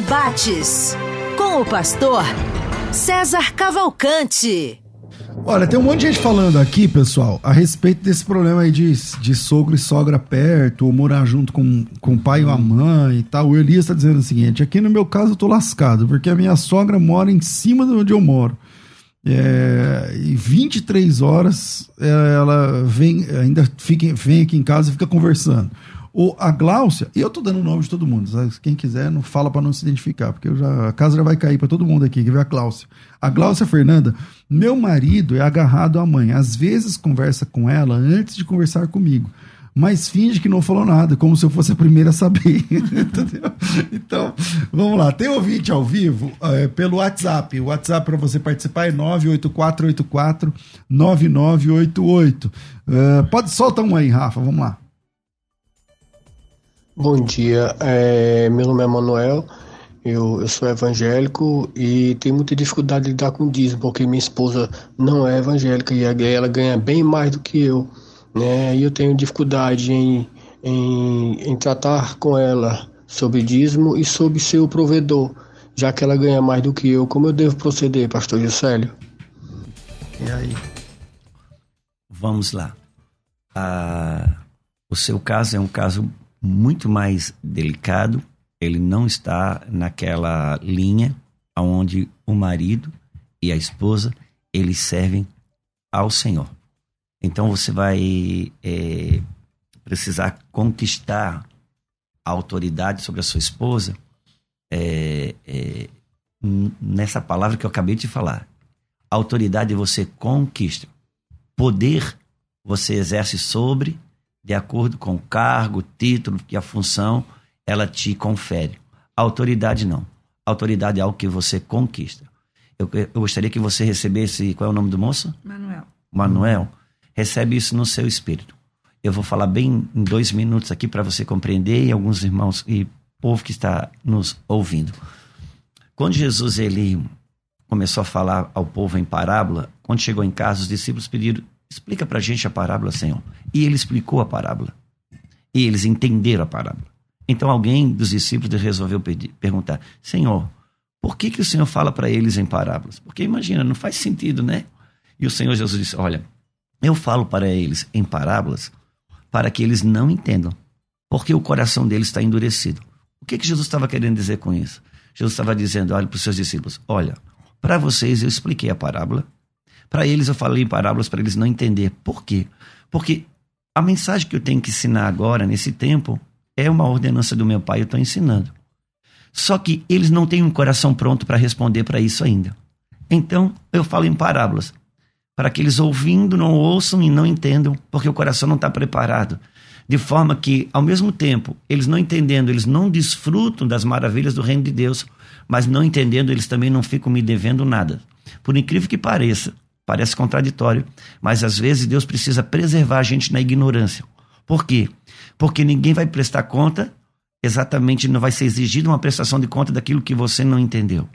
Debates com o pastor César Cavalcante. Olha, tem um monte de gente falando aqui, pessoal, a respeito desse problema aí de, de sogro e sogra perto, ou morar junto com, com o pai ou a mãe e tal. O Elias está dizendo o seguinte: aqui no meu caso eu tô lascado, porque a minha sogra mora em cima de onde eu moro. É, e 23 horas é, ela vem, ainda fica, vem aqui em casa e fica conversando. O, a Gláucia, e eu tô dando o nome de todo mundo, sabe? quem quiser não fala para não se identificar, porque já, a casa já vai cair para todo mundo aqui, que vê a Gláucia. A Gláucia Fernanda, meu marido é agarrado à mãe, às vezes conversa com ela antes de conversar comigo, mas finge que não falou nada, como se eu fosse a primeira a saber? Então, vamos lá, tem ouvinte ao vivo é, pelo WhatsApp, o WhatsApp para você participar é 98484 9988. Uh, pode soltar um aí, Rafa, vamos lá. Bom dia, é, meu nome é Manuel, eu, eu sou evangélico e tenho muita dificuldade de lidar com dízimo, porque minha esposa não é evangélica e ela ganha bem mais do que eu, né? E eu tenho dificuldade em, em, em tratar com ela sobre dízimo e sobre ser o provedor, já que ela ganha mais do que eu. Como eu devo proceder, pastor Juscelio? E aí? Vamos lá. Ah, o seu caso é um caso muito mais delicado. Ele não está naquela linha onde o marido e a esposa eles servem ao Senhor. Então você vai é, precisar conquistar a autoridade sobre a sua esposa é, é, nessa palavra que eu acabei de falar. Autoridade você conquista. Poder você exerce sobre de acordo com o cargo, título e a função, ela te confere. Autoridade não. Autoridade é algo que você conquista. Eu, eu gostaria que você recebesse. Qual é o nome do moço? Manuel. Manuel. Recebe isso no seu espírito. Eu vou falar bem em dois minutos aqui para você compreender e alguns irmãos e povo que está nos ouvindo. Quando Jesus ele começou a falar ao povo em parábola, quando chegou em casa, os discípulos pediram explica para a gente a parábola, Senhor. E ele explicou a parábola. E eles entenderam a parábola. Então alguém dos discípulos resolveu pedir, perguntar: Senhor, por que, que o Senhor fala para eles em parábolas? Porque imagina, não faz sentido, né? E o Senhor Jesus disse: Olha, eu falo para eles em parábolas para que eles não entendam, porque o coração deles está endurecido. O que, que Jesus estava querendo dizer com isso? Jesus estava dizendo: olha para os seus discípulos, olha, para vocês eu expliquei a parábola, para eles eu falei em parábolas para eles não entender. Por quê? Porque a mensagem que eu tenho que ensinar agora, nesse tempo, é uma ordenança do meu pai, eu estou ensinando. Só que eles não têm um coração pronto para responder para isso ainda. Então, eu falo em parábolas para que eles ouvindo não ouçam e não entendam, porque o coração não está preparado. De forma que, ao mesmo tempo, eles não entendendo, eles não desfrutam das maravilhas do reino de Deus, mas não entendendo, eles também não ficam me devendo nada. Por incrível que pareça, parece contraditório, mas às vezes Deus precisa preservar a gente na ignorância. Por quê? Porque ninguém vai prestar conta, exatamente não vai ser exigida uma prestação de conta daquilo que você não entendeu.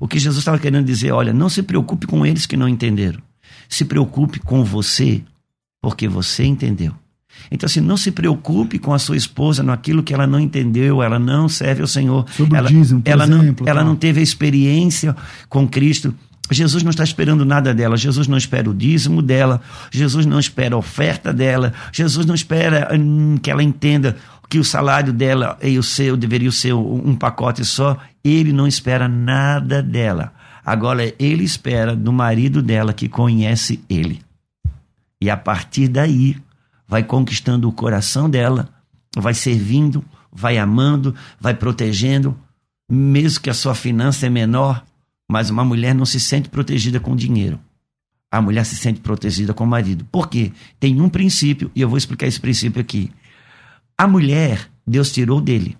O que Jesus estava querendo dizer, olha, não se preocupe com eles que não entenderam. Se preocupe com você, porque você entendeu. Então, assim, não se preocupe com a sua esposa naquilo que ela não entendeu, ela não serve ao Senhor. Sobre ela, dízimo, por ela, exemplo, não, ela não teve a experiência com Cristo. Jesus não está esperando nada dela, Jesus não espera o dízimo dela, Jesus não espera a oferta dela, Jesus não espera hum, que ela entenda que o salário dela e o seu deveria ser um pacote só. Ele não espera nada dela. Agora, ele espera do marido dela que conhece ele. E a partir daí, vai conquistando o coração dela, vai servindo, vai amando, vai protegendo, mesmo que a sua finança é menor, mas uma mulher não se sente protegida com dinheiro. A mulher se sente protegida com o marido. Por quê? Tem um princípio, e eu vou explicar esse princípio aqui. A mulher, Deus tirou dele.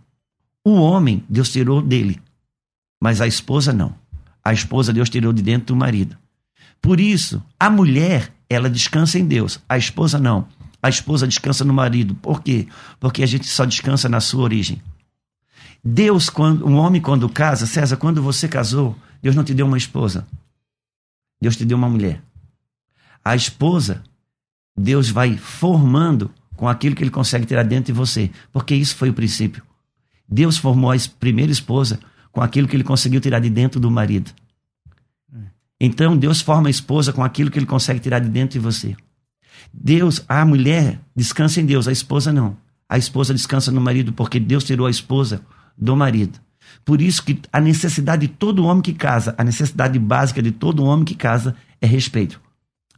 O homem, Deus tirou dele. Mas a esposa não. A esposa Deus tirou de dentro do marido. Por isso, a mulher, ela descansa em Deus. A esposa não. A esposa descansa no marido. Por quê? Porque a gente só descansa na sua origem. Deus, quando um homem quando casa, César, quando você casou, Deus não te deu uma esposa. Deus te deu uma mulher. A esposa, Deus vai formando com aquilo que ele consegue tirar dentro de você, porque isso foi o princípio. Deus formou a primeira esposa com aquilo que ele conseguiu tirar de dentro do marido. Então Deus forma a esposa com aquilo que ele consegue tirar de dentro de você. Deus, a mulher descansa em Deus, a esposa não. A esposa descansa no marido porque Deus tirou a esposa do marido. Por isso que a necessidade de todo homem que casa, a necessidade básica de todo homem que casa é respeito.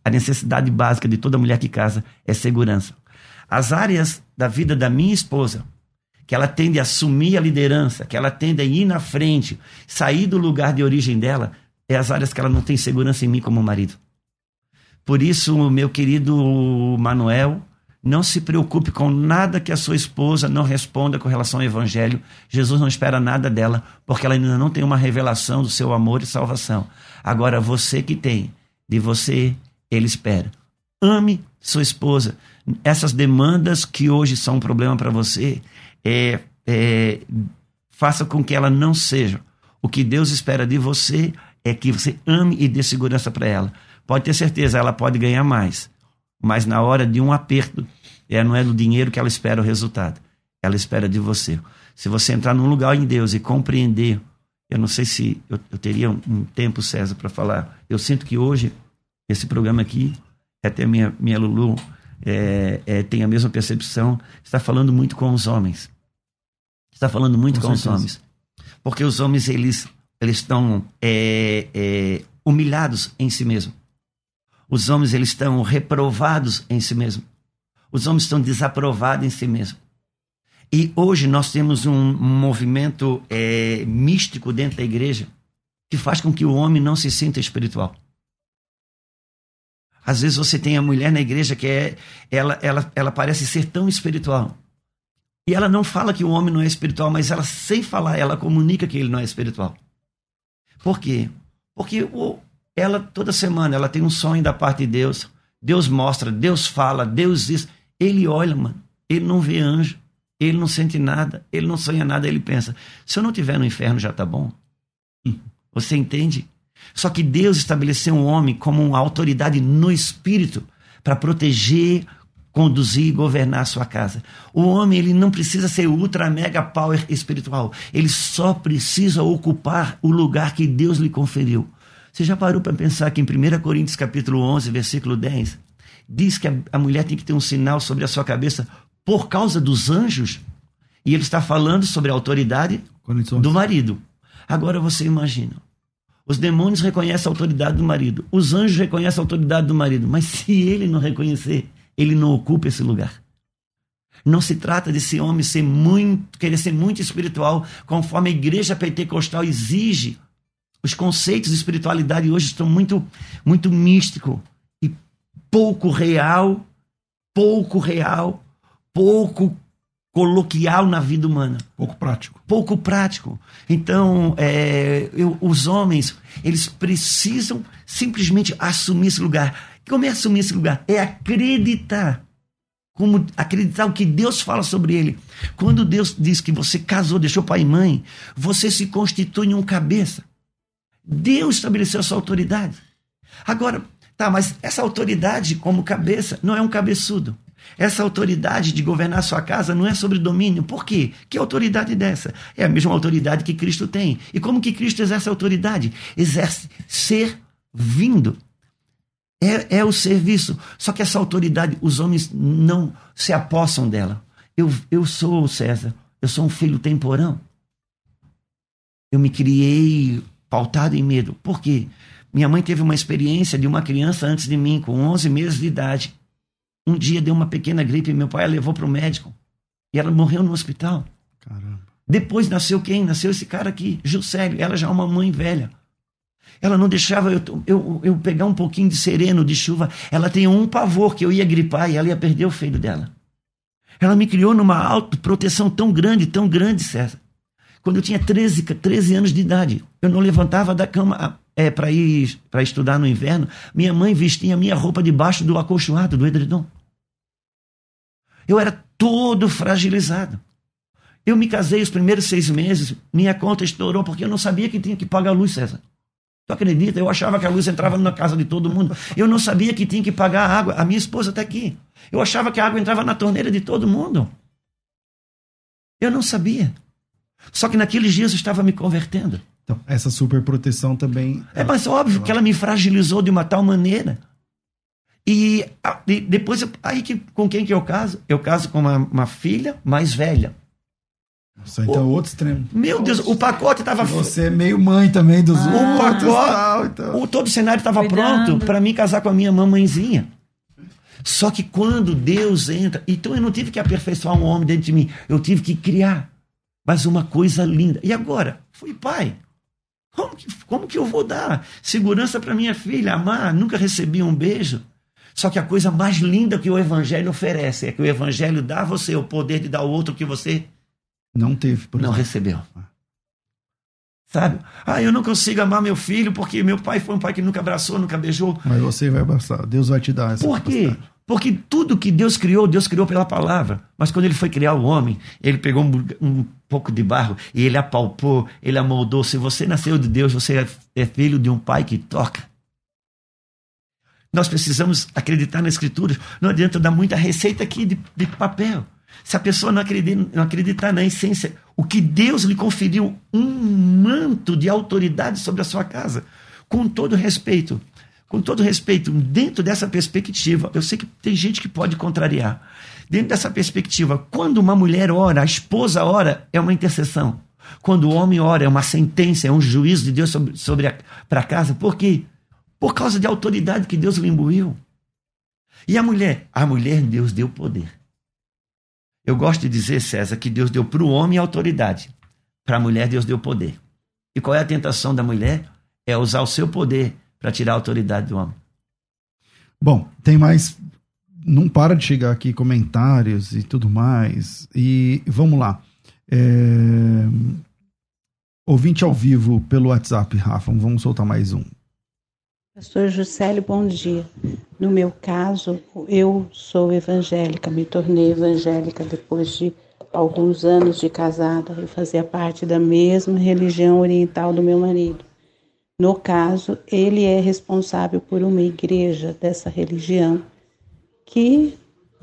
A necessidade básica de toda mulher que casa é segurança. As áreas da vida da minha esposa que ela tende a assumir a liderança, que ela tende a ir na frente, sair do lugar de origem dela, é as áreas que ela não tem segurança em mim como marido. Por isso, meu querido Manuel, não se preocupe com nada que a sua esposa não responda com relação ao evangelho. Jesus não espera nada dela, porque ela ainda não tem uma revelação do seu amor e salvação. Agora, você que tem, de você, ele espera. Ame sua esposa. Essas demandas que hoje são um problema para você, é, é, faça com que ela não seja. O que Deus espera de você é que você ame e dê segurança para ela. Pode ter certeza, ela pode ganhar mais, mas na hora de um aperto, é, não é do dinheiro que ela espera o resultado. Ela espera de você. Se você entrar num lugar em Deus e compreender, eu não sei se eu, eu teria um, tempo, César, para falar. Eu sinto que hoje, esse programa aqui, até minha, minha Lulu é, é, tem a mesma percepção, está falando muito com os homens está falando muito com, com os homens. Porque os homens, eles, eles estão é, é, humilhados em si mesmos. Os homens, eles estão reprovados em si mesmos. Os homens estão desaprovados em si mesmos. E hoje nós temos um, movimento é, místico dentro da igreja que faz com que o homem não se sinta espiritual. Às vezes você tem a mulher na igreja que é, ela, ela, ela parece ser tão espiritual, e ela não fala que o homem não é espiritual, mas ela, sem falar, ela comunica que ele não é espiritual. Por quê? Porque ela, toda semana, ela tem um sonho da parte de Deus. Deus mostra, Deus fala, Deus diz. Ele olha, mano. Ele não vê anjo. Ele não sente nada. Ele não sonha nada. Ele pensa: se eu não estiver no inferno, já está bom. Você entende? Só que Deus estabeleceu um homem como uma autoridade no espírito para proteger, conduzir e governar a sua casa. O homem ele não precisa ser ultra mega power espiritual. Ele só precisa ocupar o lugar que Deus lhe conferiu. Você já parou para pensar que em 1 Coríntios capítulo 11, versículo 10, diz que a, a mulher tem que ter um sinal sobre a sua cabeça por causa dos anjos? E ele está falando sobre a autoridade do marido. Agora você imagina. Os demônios reconhecem a autoridade do marido. Os anjos reconhecem a autoridade do marido. Mas se ele não reconhecer, ele não ocupa esse lugar. Não se trata desse homem ser muito, querer ser muito espiritual, conforme a igreja pentecostal exige. Os conceitos de espiritualidade hoje estão muito, muito místico e pouco real, pouco real, pouco coloquial na vida humana. Pouco prático. Pouco prático. Então, é, eu, os homens, eles precisam simplesmente assumir esse lugar. Como é assumir esse lugar? É acreditar. Como acreditar o que Deus fala sobre ele. Quando Deus diz que você casou, deixou pai e mãe, você se constitui em um cabeça. Deus estabeleceu sua autoridade. Agora, tá, mas essa autoridade como cabeça não é um cabeçudo. Essa autoridade de governar sua casa não é sobre domínio. Por quê? Que autoridade dessa? É a mesma autoridade que Cristo tem. E como que Cristo exerce a autoridade? Exerce servindo. É, é o serviço. Só que essa autoridade, os homens não se apossam dela. Eu, eu sou César, eu sou um filho temporão. Eu me criei pautado em medo. Por quê? Minha mãe teve uma experiência de uma criança antes de mim, com 11 meses de idade. Um dia deu uma pequena gripe e meu pai a levou para o médico. E ela morreu no hospital. Caramba. Depois nasceu quem? Nasceu esse cara aqui, Juscelio. Ela já é uma mãe velha. Ela não deixava eu, eu, eu pegar um pouquinho de sereno, de chuva. Ela tem um pavor que eu ia gripar e ela ia perder o filho dela. Ela me criou numa autoproteção tão grande, tão grande, César. Quando eu tinha 13, 13 anos de idade, eu não levantava da cama é, para ir para estudar no inverno. Minha mãe vestia minha roupa debaixo do acolchoado, do edredom. Eu era todo fragilizado. Eu me casei os primeiros seis meses, minha conta estourou porque eu não sabia que tinha que pagar a luz, César. Tu acredita? Eu achava que a luz entrava na casa de todo mundo. Eu não sabia que tinha que pagar a água. A minha esposa está aqui. Eu achava que a água entrava na torneira de todo mundo. Eu não sabia. Só que naqueles dias eu estava me convertendo. Então, essa superproteção também. É, mas óbvio que ela me fragilizou de uma tal maneira. E, e depois, aí que, com quem que eu caso? Eu caso com uma, uma filha mais velha. Nossa, então o, outro extremo. Meu Deus, o pacote estava. Você é meio mãe também dos ah, outros. O pacote, tal, então. o, todo o cenário estava pronto para mim casar com a minha mamãezinha. Só que quando Deus entra, então eu não tive que aperfeiçoar um homem dentro de mim, eu tive que criar. Mas uma coisa linda. E agora? Fui pai. Como que, como que eu vou dar segurança para minha filha? Amar? Nunca recebi um beijo. Só que a coisa mais linda que o Evangelho oferece é que o Evangelho dá a você o poder de dar ao outro que você não teve, por Não exemplo. recebeu. Sabe? Ah, eu não consigo amar meu filho porque meu pai foi um pai que nunca abraçou, nunca beijou. Mas você vai abraçar. Deus vai te dar essa Por quê? Porque tudo que Deus criou, Deus criou pela palavra. Mas quando ele foi criar o homem, ele pegou um, um pouco de barro e ele apalpou, ele amoldou. Se você nasceu de Deus, você é, é filho de um pai que toca. Nós precisamos acreditar na Escritura. Não adianta dar muita receita aqui de, de papel. Se a pessoa não acreditar, não acreditar na essência, o que Deus lhe conferiu um manto de autoridade sobre a sua casa, com todo respeito, com todo respeito, dentro dessa perspectiva, eu sei que tem gente que pode contrariar. Dentro dessa perspectiva, quando uma mulher ora, a esposa ora, é uma intercessão. Quando o homem ora, é uma sentença, é um juízo de Deus sobre, sobre para casa. Por quê? Por causa de autoridade que Deus lhe imbuiu. E a mulher? A mulher, Deus deu poder. Eu gosto de dizer, César, que Deus deu para o homem autoridade, para a mulher, Deus deu poder. E qual é a tentação da mulher? É usar o seu poder para tirar a autoridade do homem. Bom, tem mais. Não para de chegar aqui comentários e tudo mais. E vamos lá. É... Ouvinte ao vivo pelo WhatsApp, Rafa. Vamos soltar mais um. Pastor Juscelio, bom dia. No meu caso, eu sou evangélica, me tornei evangélica depois de alguns anos de casada. Eu fazia parte da mesma religião oriental do meu marido. No caso, ele é responsável por uma igreja dessa religião que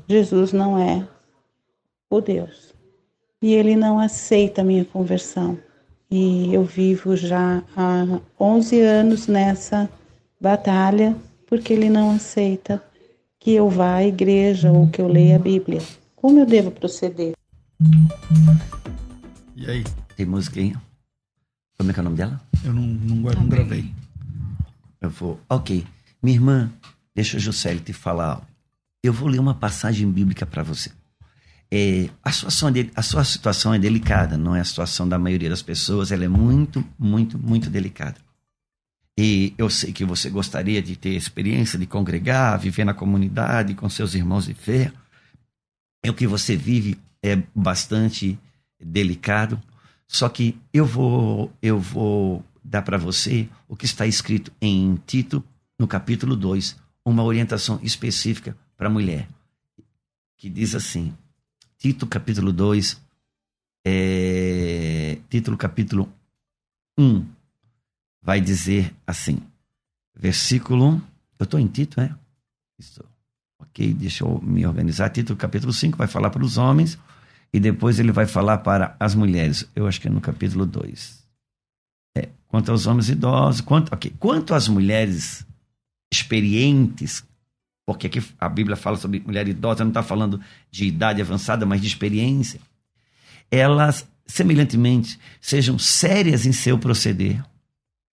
Jesus não é o Deus. E ele não aceita a minha conversão. E eu vivo já há 11 anos nessa batalha porque ele não aceita que eu vá à igreja ou que eu leia a Bíblia. Como eu devo proceder? E aí? Tem música aí? Como é que é o nome dela? Eu não, não, não gravei. Eu vou. Ok. Minha irmã, deixa o Juscelio te falar. Eu vou ler uma passagem bíblica para você. É, a, situação dele, a sua situação é delicada, não é a situação da maioria das pessoas, ela é muito, muito, muito delicada. E eu sei que você gostaria de ter experiência de congregar, viver na comunidade com seus irmãos de fé. É o que você vive é bastante delicado. Só que eu vou eu vou dar para você o que está escrito em Tito, no capítulo 2, uma orientação específica para a mulher, que diz assim: Tito, capítulo 2, é, título capítulo 1, vai dizer assim, versículo. Eu estou em Tito, é? Estou. Ok, deixa eu me organizar. Título capítulo 5 vai falar para os homens e depois ele vai falar para as mulheres. Eu acho que é no capítulo 2. É, quanto aos homens idosos, quanto, okay, quanto às mulheres experientes, porque aqui a Bíblia fala sobre mulher idosa, não está falando de idade avançada, mas de experiência, elas, semelhantemente, sejam sérias em seu proceder,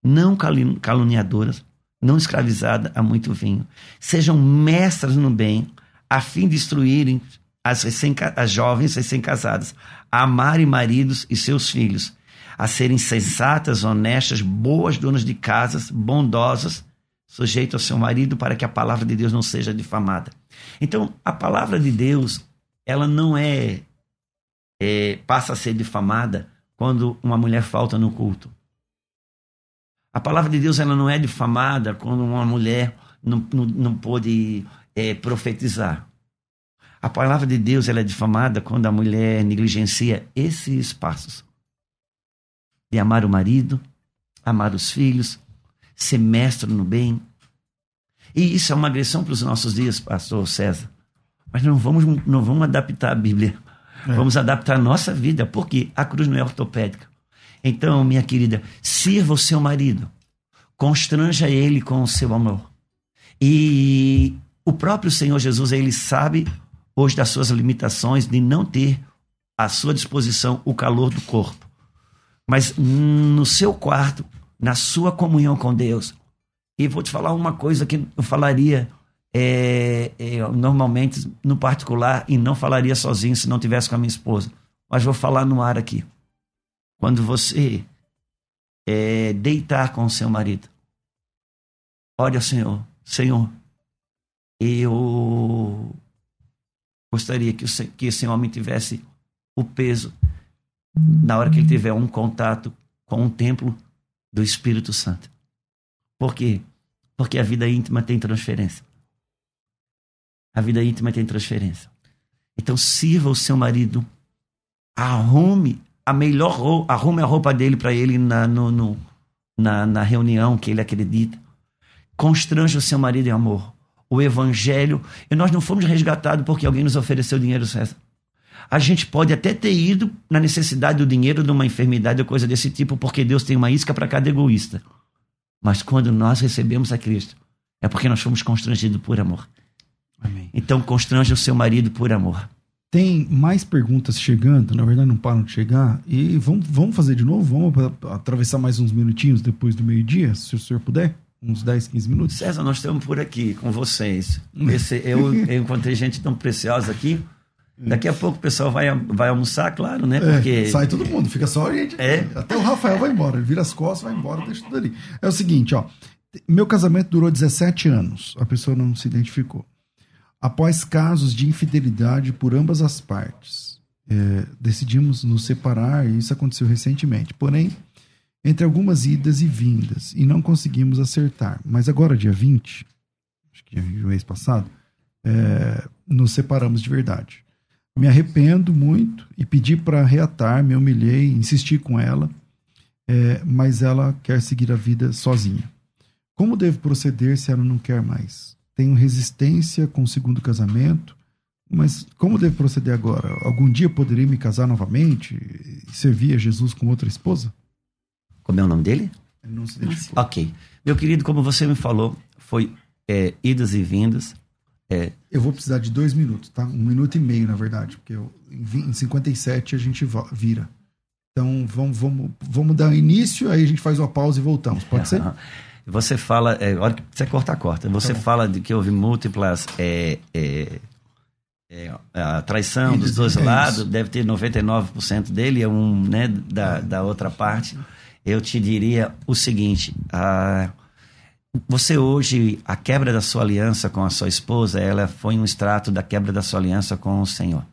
não caluniadoras, não escravizadas a muito vinho, sejam mestras no bem, a fim de instruírem as, recém, as jovens recém-casadas a amarem maridos e seus filhos, a serem sensatas, honestas, boas donas de casas, bondosas, sujeito ao seu marido para que a palavra de Deus não seja difamada. Então, a palavra de Deus, ela não é, é passa a ser difamada quando uma mulher falta no culto. A palavra de Deus ela não é difamada quando uma mulher não, não, não pôde é, profetizar. A palavra de Deus ela é difamada quando a mulher negligencia esses passos de amar o marido, amar os filhos, ser mestre no bem. E isso é uma agressão para os nossos dias, pastor César. Mas não vamos, não vamos adaptar a Bíblia. É. Vamos adaptar a nossa vida, porque a cruz não é ortopédica. Então, minha querida, sirva o seu marido. Constranja ele com o seu amor. E o próprio Senhor Jesus, ele sabe hoje das suas limitações de não ter à sua disposição o calor do corpo. Mas no seu quarto, na sua comunhão com Deus. E vou te falar uma coisa que eu falaria é, é, normalmente no particular e não falaria sozinho se não tivesse com a minha esposa. Mas vou falar no ar aqui. Quando você é, deitar com o seu marido, olha, Senhor, Senhor, eu gostaria que, que esse homem tivesse o peso na hora que ele tiver um contato com o templo do Espírito Santo. Por quê? Porque a vida íntima tem transferência. A vida íntima tem transferência. Então sirva o seu marido, arrume a melhor roupa, arrume a roupa dele para ele na, no, no, na, na reunião que ele acredita. Constranja o seu marido em amor. O evangelho. E nós não fomos resgatados porque alguém nos ofereceu dinheiro, César. A gente pode até ter ido na necessidade do dinheiro de uma enfermidade ou coisa desse tipo, porque Deus tem uma isca para cada egoísta. Mas quando nós recebemos a Cristo, é porque nós fomos constrangidos por amor. Amém. Então constrange o seu marido por amor. Tem mais perguntas chegando, na verdade não param de chegar. E vamos, vamos fazer de novo? Vamos atravessar mais uns minutinhos depois do meio-dia, se o senhor puder? Uns 10, 15 minutos? César, nós estamos por aqui com vocês. Esse, eu, eu encontrei gente tão preciosa aqui. Daqui a pouco o pessoal vai, vai almoçar, claro, né? É, Porque... É, sai todo mundo, fica só a gente. É. Até o Rafael vai embora, ele vira as costas, vai embora, deixa tudo ali. É o seguinte, ó. Meu casamento durou 17 anos, a pessoa não se identificou. Após casos de infidelidade por ambas as partes, é, decidimos nos separar e isso aconteceu recentemente. Porém, entre algumas idas e vindas, e não conseguimos acertar. Mas agora, dia 20, acho que no mês passado, é, nos separamos de verdade. Me arrependo muito e pedi para reatar, me humilhei, insisti com ela, é, mas ela quer seguir a vida sozinha. Como devo proceder se ela não quer mais? tenho resistência com o segundo casamento, mas como devo proceder agora? Algum dia poderei me casar novamente e servir a Jesus com outra esposa? Como é o nome dele? Ele não se identificou. Ok. Meu querido, como você me falou, foi é, idas e vindas. É, Eu vou precisar de dois minutos, tá? Um minuto e meio, na verdade, porque eu, em vi- em 57 a gente vira. Então vamos, vamos, vamos dar início, aí a gente faz uma pausa e voltamos. Pode ser? Você fala, é, a hora que você corta, corta. Você Tá fala de que houve múltiplas é, é, é, a traição dos dois é lados, deve ter 99% dele, é um né, da, da outra parte. Eu te diria o seguinte: você hoje, a quebra da sua aliança com a sua esposa, ela foi um extrato da quebra da sua aliança com o Senhor.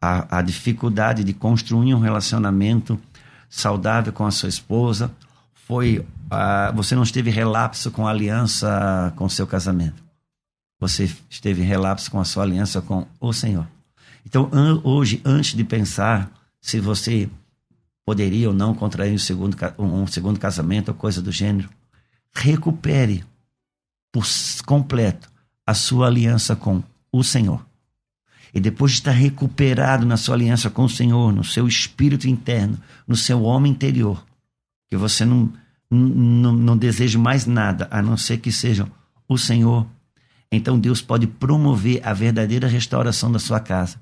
A, a dificuldade de construir um relacionamento saudável com a sua esposa foi você não esteve relapso com a aliança com seu casamento. Você esteve relapso com a sua aliança com o Senhor. Então, an- hoje, antes de pensar se você poderia ou não contrair um segundo, um segundo casamento ou coisa do gênero, recupere por completo a sua aliança com o Senhor. E depois de estar recuperado na sua aliança com o Senhor, no seu espírito interno, no seu homem interior, que você não, não, não deseja mais nada a não ser que seja o Senhor, então Deus pode promover a verdadeira restauração da sua casa.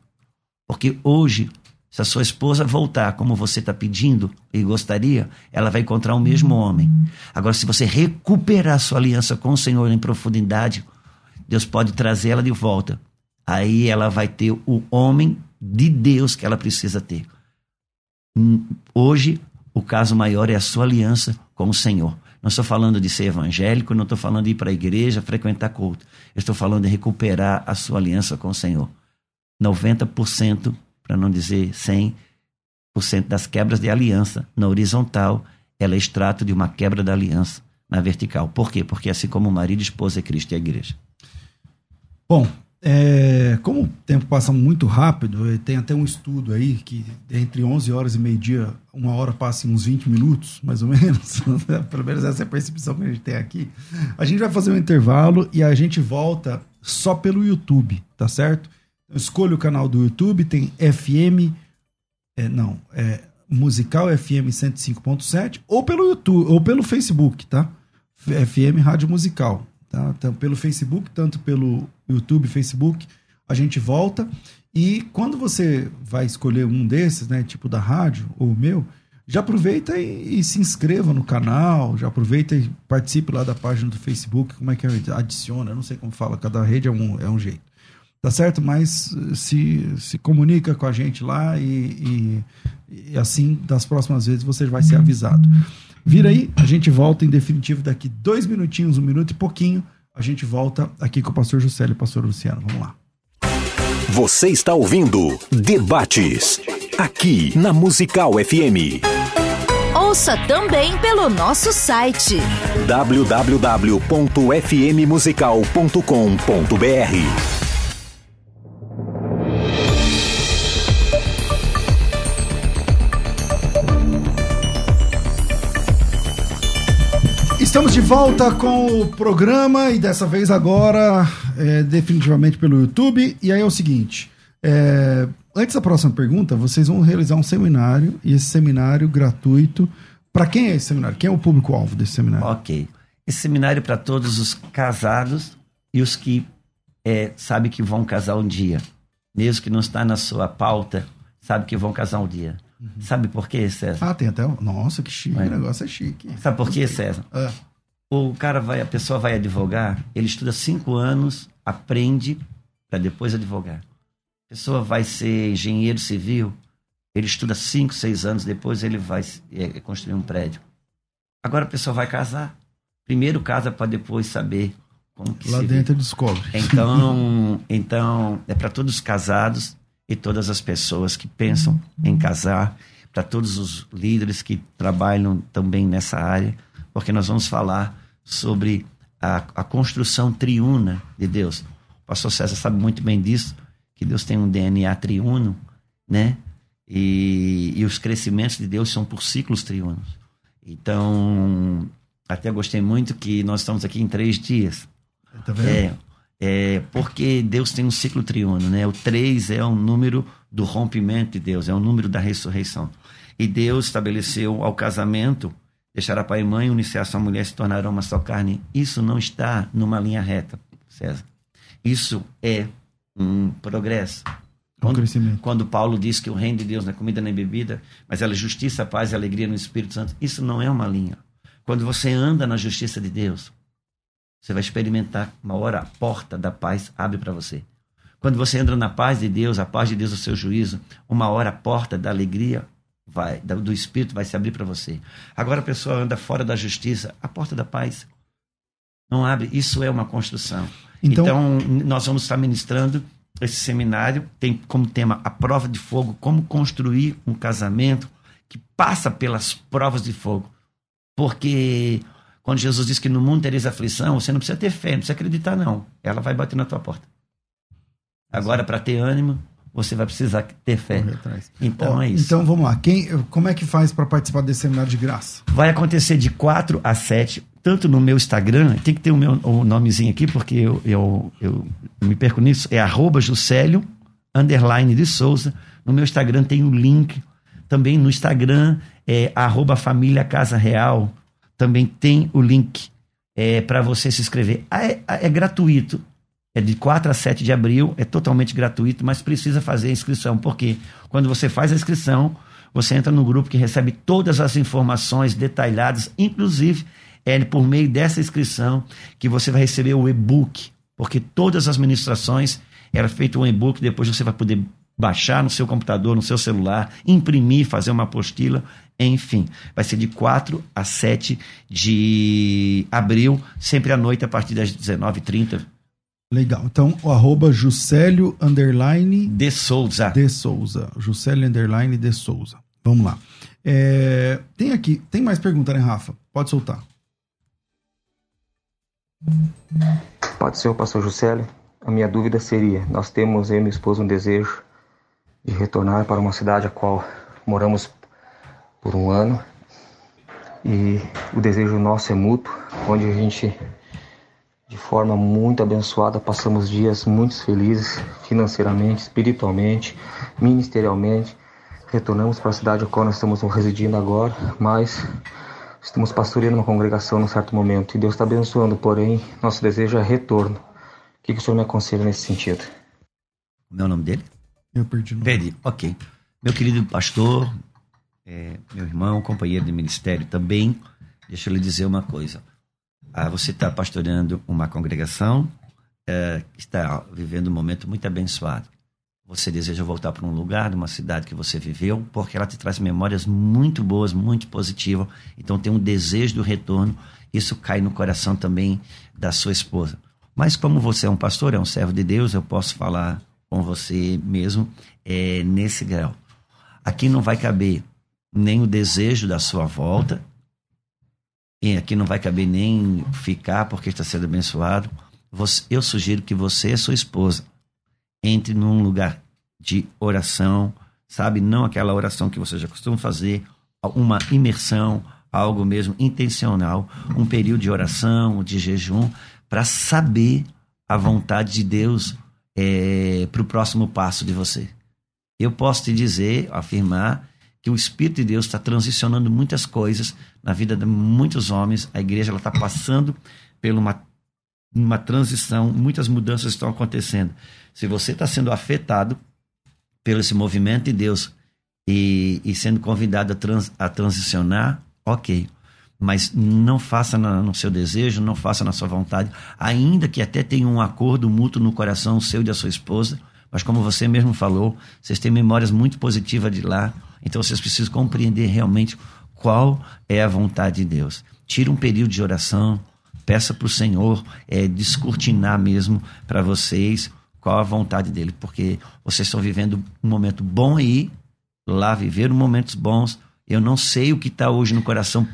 Porque hoje, se a sua esposa voltar como você está pedindo e gostaria, ela vai encontrar o mesmo homem. Agora, se você recuperar sua aliança com o Senhor em profundidade, Deus pode trazer ela de volta. Aí ela vai ter o homem de Deus que ela precisa ter. Hum, Hoje, o caso maior é a sua aliança com o Senhor. Não estou falando de ser evangélico, não estou falando de ir para a igreja, frequentar culto. Eu estou falando de recuperar a sua aliança com o Senhor. 90%, para não dizer 100%, das quebras de aliança na horizontal, ela é extrato de uma quebra da aliança na vertical. Por quê? Porque assim como o marido e esposa é Cristo e a igreja. Bom, é, como o tempo passa muito rápido, eh, tem até um estudo aí que entre 11 horas e meio-dia, uma hora passa em uns 20 minutos, mais ou menos. Pelo menos essa é a percepção que a gente tem aqui. A gente vai fazer um intervalo e a gente volta só pelo YouTube, tá certo? Então, escolha o canal do YouTube, tem FM, é, não, é Musical FM 105.7 ou pelo YouTube, ou pelo Facebook, tá? FM Rádio Musical. Tá? Então, pelo Facebook, tanto pelo YouTube, Facebook, a gente volta. E quando você vai escolher um desses, né, tipo da rádio ou o meu, já aproveita e, e se inscreva no canal, já aproveita e participe lá da página do Facebook, como é que é? adiciona, não sei como fala, cada rede é um, é um jeito. Tá certo? Mas eh, se, se comunica com a gente lá e, e, e assim, das próximas vezes, você vai ser avisado. Vira aí, a gente volta em definitivo daqui dois minutinhos, um minuto e pouquinho. A gente volta aqui com o pastor Juscelio e o pastor Luciano. Vamos lá. Você está ouvindo Debates, aqui na Musical FM. Ouça também pelo nosso site www.fmmusical.com.br Estamos de volta com o programa e dessa vez agora é, definitivamente pelo YouTube. E aí é o seguinte: é, antes da próxima pergunta, vocês vão realizar um seminário e esse seminário gratuito. Para quem é esse seminário? Quem é o público-alvo desse seminário? Ok. Esse seminário é para todos os casados e os que é, sabem que vão casar um dia. Mesmo que não está na sua pauta, sabe que vão casar um dia. Sabe por quê, César? Ah, tem até. Nossa, que chique, Vai. o negócio é chique. Sabe por quê, César? Ah, O cara vai, a pessoa vai advogar, ele estuda cinco anos, aprende para depois advogar. A pessoa vai ser engenheiro civil, ele estuda cinco, seis anos, depois ele vai é, construir um prédio. Agora a pessoa vai casar. Primeiro casa para depois saber como que lá dentro ele descobre. então, então é para todos os casados e todas as pessoas que pensam em casar, para todos os líderes que trabalham também nessa área, porque nós vamos falar sobre a, a construção triuna de Deus. O pastor César sabe muito bem disso, que Deus tem um DNA triuno, né? E, e os crescimentos de Deus são por ciclos triunos. Então, até gostei muito que nós estamos aqui em três dias. Tá vendo? É, é, porque Deus tem um ciclo triuno, né? O 3 é o número do rompimento de Deus, é o número da ressurreição. E Deus estabeleceu ao casamento, deixará pai e mãe, unir-se sua mulher, se tornarão uma só carne. Isso não está numa linha reta, César. Isso é um progresso. Um Quando, crescimento. quando Paulo diz que o reino de Deus não é comida nem bebida, mas ela é justiça, paz e alegria no Espírito Santo, isso não é uma linha. Quando você anda na justiça de Deus, você vai experimentar uma hora a porta da paz abre para você. Quando você entra na paz de Deus, a paz de Deus é o seu juízo, uma hora a porta da alegria vai, do Espírito vai se abrir para você. Agora a pessoa anda fora da justiça, a porta da paz não abre. Isso é uma construção. Então- Então, nós vamos estar ministrando esse seminário, tem como tema a prova de fogo, como construir um casamento que passa pelas provas de fogo. Porque quando Jesus diz que no mundo tereis aflição, você não precisa ter fé, não precisa acreditar, não. Ela vai bater na tua porta. Agora, para ter ânimo, você vai precisar ter fé. Então Ó, é isso. Então vamos lá. Quem, como é que faz para participar desse seminário de graça? Vai acontecer de 4 a 7, tanto no meu Instagram, tem que ter o meu o nomezinho aqui, porque eu, eu, eu me perco nisso, é arroba Juscelio, underline de Souza. No meu Instagram tem o link. Também no Instagram é arroba Família Casa Real. Também tem o link é, para você se inscrever. Ah, É, é gratuito. É de 4 a 7 de abril, é totalmente gratuito, mas precisa fazer a inscrição. Porque quando você faz a inscrição, você entra no grupo que recebe todas as informações detalhadas, inclusive é por meio dessa inscrição que você vai receber o e-book, porque todas as ministrações era feito um e-book, depois você vai poder baixar no seu computador, no seu celular, imprimir, fazer uma apostila, enfim. Vai ser de 4 a 7 de abril, sempre à noite, a partir das 19h30. Legal. Então, o arroba Juscelio underline De Souza. de Souza. Juscelio underline de Souza. Vamos lá. É, tem aqui, tem mais pergunta, né, Rafa? Pode soltar. Pode ser o pastor Juscelio. A minha dúvida seria: nós temos, eu e minha esposa, um desejo de retornar para uma cidade a qual moramos por um ano. E o desejo nosso é mútuo, onde a gente, de forma muito abençoada, passamos dias muito felizes financeiramente, espiritualmente, ministerialmente. Retornamos para a cidade a qual nós estamos residindo agora, mas estamos pastoreando uma congregação num certo momento e Deus está abençoando, porém, nosso desejo é retorno. O que, que o senhor me aconselha nesse sentido? Como é o nome dele? Eu perdi. Perdi, ok. Meu querido pastor, é, meu irmão, companheiro de ministério também, deixa eu lhe dizer uma coisa. Ah, você está pastoreando uma congregação é, que está vivendo um momento muito abençoado. Você deseja voltar para um lugar, uma cidade que você viveu, porque ela te traz memórias muito boas, muito positivas. Então tem um desejo do retorno. Isso cai no coração também da sua esposa. Mas como você é um pastor, é um servo de Deus, eu posso falar com você mesmo é, nesse grau. Aqui não vai caber nem o desejo da sua volta, e aqui não vai caber nem ficar porque está sendo abençoado. Você- eu sugiro que você e sua esposa entre num lugar de oração, sabe? Não aquela oração que você já costuma fazer, uma imersão, algo mesmo intencional, um período de oração, de jejum, para saber a vontade de Deus para o próximo passo de você. Eu posso te dizer, afirmar, que o Espírito de Deus está transicionando muitas coisas na vida de muitos homens. A igreja está passando por uma, uma transição, muitas mudanças estão acontecendo. Se você está sendo afetado pelo esse movimento de Deus e, e sendo convidado a, trans, a transicionar, ok. Mas não faça na, no seu desejo, não faça na sua vontade, ainda que até tenha um acordo mútuo no coração seu e da sua esposa, mas como você mesmo falou, vocês têm memórias muito positivas de lá, então vocês precisam compreender realmente qual é a vontade de Deus. Tira um período de oração, peça para o Senhor é, descortinar mesmo para vocês qual a vontade dele, porque vocês estão vivendo um momento bom aí, lá viveram momentos bons. Eu não sei o que está hoje no coração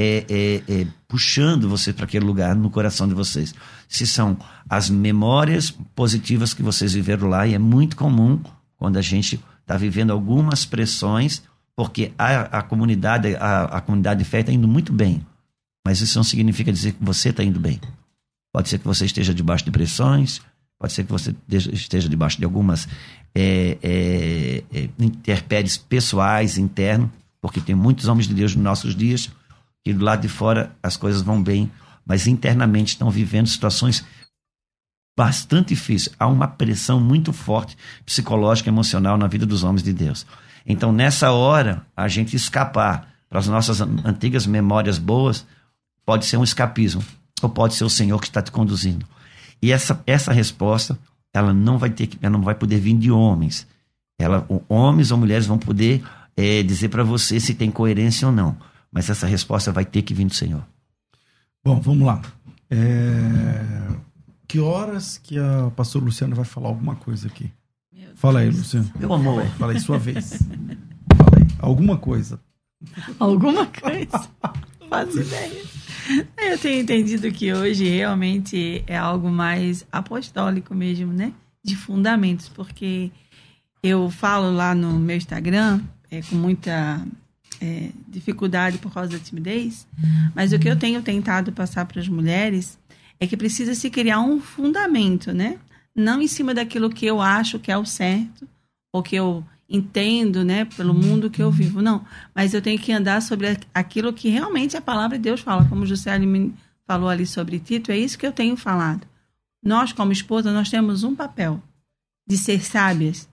é, é, é, puxando você para aquele lugar no coração de vocês. Se são as memórias positivas que vocês viveram lá, e é muito comum quando a gente está vivendo algumas pressões, porque a, a comunidade, a, a comunidade de fé está indo muito bem, mas isso não significa dizer que você está indo bem. Pode ser que você esteja debaixo de pressões, pode ser que você esteja debaixo de algumas é, é, é, pessoais, internos, porque tem muitos homens de Deus nos nossos dias que do lado de fora as coisas vão bem, mas internamente estão vivendo situações bastante difíceis. Há uma pressão muito forte psicológica e emocional na vida dos homens de Deus. Então, nessa hora, a gente escapar para as nossas antigas memórias boas pode ser um escapismo ou pode ser o Senhor que está te conduzindo. E essa, essa resposta, ela não vai ter, ela não vai poder vir de homens. Ela, homens ou mulheres vão poder é, dizer para você se tem coerência ou não. Mas essa resposta vai ter que vir do Senhor. Bom, vamos lá. É... Que horas que a pastora Luciana vai falar alguma coisa aqui? Fala aí, Luciano. Meu amor. Fala aí, sua vez. Fala aí. Alguma coisa. Alguma coisa? Faço ideia. Eu tenho entendido que hoje realmente é algo mais apostólico mesmo, né? De fundamentos, porque eu falo lá no meu Instagram é, com muita é, dificuldade por causa da timidez, mas o que eu tenho tentado passar para as mulheres é que precisa se criar um fundamento, né? Não em cima daquilo que eu acho que é o certo, ou que eu entendo, né, pelo mundo que eu vivo. Não, mas eu tenho que andar sobre aquilo que realmente a palavra de Deus fala, como José falou ali sobre Tito, é isso que eu tenho falado. Nós, como esposa, nós temos um papel de ser sábias.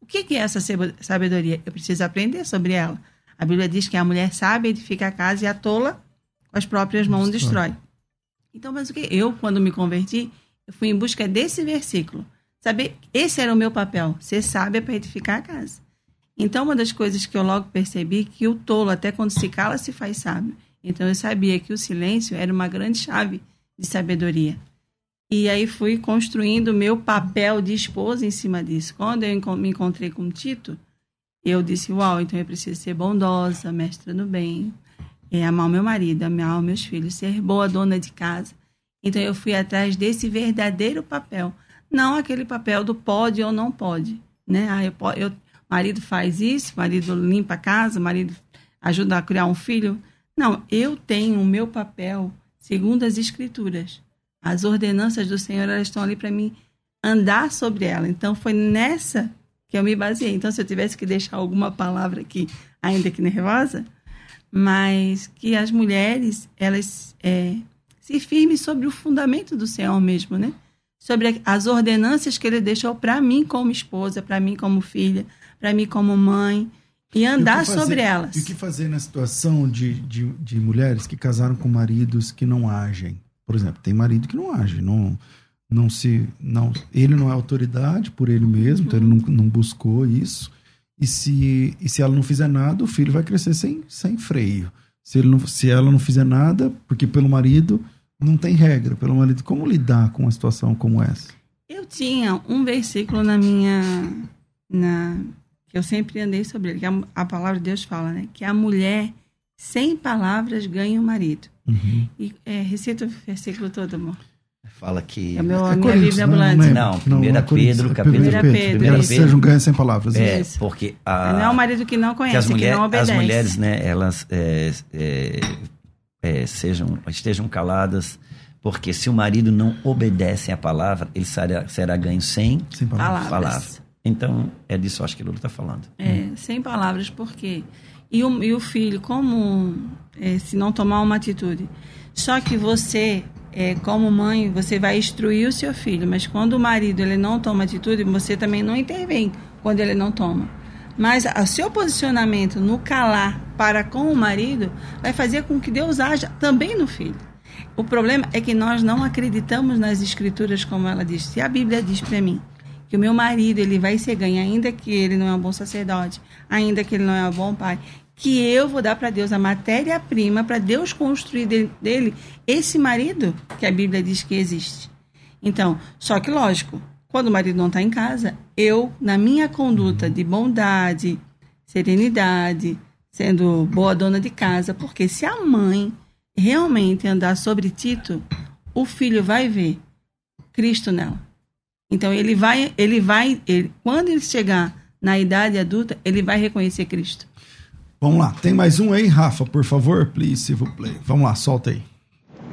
O que é essa sabedoria? Eu preciso aprender sobre ela. A Bíblia diz que a mulher sábia edifica a casa e a tola com as próprias mãos destrói. Então, mas o que? Eu, quando me converti, eu fui em busca desse versículo. Saber, esse era o meu papel, ser sábia para edificar a casa. Então, uma das coisas que eu logo percebi que o tolo, até quando se cala, se faz sábio. Então, eu sabia que o silêncio era uma grande chave de sabedoria. E aí fui construindo o meu papel de esposa em cima disso. Quando eu me encontrei com o Tito, eu disse, uau, então eu preciso ser bondosa, mestra no bem, é, amar o meu marido, amar os meus filhos, ser boa dona de casa. Então eu fui atrás desse verdadeiro papel, não aquele papel do pode ou não pode, né? Ah, eu, eu marido faz isso, marido limpa a casa, marido ajuda a criar um filho. Não, eu tenho o meu papel segundo as escrituras. As ordenanças do Senhor elas estão ali para mim andar sobre ela. Então foi nessa que eu me baseei. Então se eu tivesse que deixar alguma palavra aqui, ainda que nervosa, mas que as mulheres elas é, se firmem sobre o fundamento do Senhor mesmo, né? Sobre as ordenanças que Ele deixou para mim como esposa, para mim como filha, para mim como mãe e andar e fazer, sobre elas. E o que fazer na situação de, de, de, mulheres que casaram com maridos que não agem? Por exemplo, tem marido que não age, não, não se, não, ele não é autoridade por ele mesmo, uhum. então ele não, não buscou isso. E se, e se ela não fizer nada, o filho vai crescer sem, sem freio. Se, ele não, se ela não fizer nada, porque pelo marido não tem regra, pelo marido, como lidar com uma situação como essa? Eu tinha um versículo na minha. Na, que eu sempre andei sobre ele, que a, a palavra de Deus fala, né? Que a mulher, sem palavras, ganha o marido. Uhum. E é, recita o versículo todo, amor. Fala que. É meu, é a minha Bíblia ambulante. Não, não, não é Pedro, capítulo. Primeira Pedro. Primeira Pedro. Seja um ganho sem palavras. É, isso. porque. A, não é o marido que não conhece, que, as mulher, que não obedece. As mulheres, né, elas é, é, é, sejam, estejam caladas, porque se o marido não obedece à palavra, ele será, será ganho sem, sem palavras. palavras. Então, é disso acho que Lula está falando. É, hum. sem palavras, por quê? E o, e o filho, como é, se não tomar uma atitude? Só que você é, como mãe, você vai instruir o seu filho, mas quando o marido ele não toma atitude, você também não intervém quando ele não toma. Mas o seu posicionamento no calar para com o marido vai fazer com que Deus haja também no filho. O problema é que nós não acreditamos nas escrituras como ela diz. Se a Bíblia diz para mim que o meu marido ele vai ser ganho, ainda que ele não é um bom sacerdote, ainda que ele não é um bom pai, que eu vou dar para Deus a matéria-prima para Deus construir dele esse marido que a Bíblia diz que existe. Então, só que lógico, quando o marido não está em casa, eu, na minha conduta de bondade, serenidade, sendo boa dona de casa, porque se a mãe realmente andar sobre Tito, o filho vai ver Cristo nela. Então ele vai, ele vai, ele, quando ele chegar na idade adulta, ele vai reconhecer Cristo. Vamos lá, tem mais um aí, Rafa, por favor, please, plaît. Vamos lá, solta aí.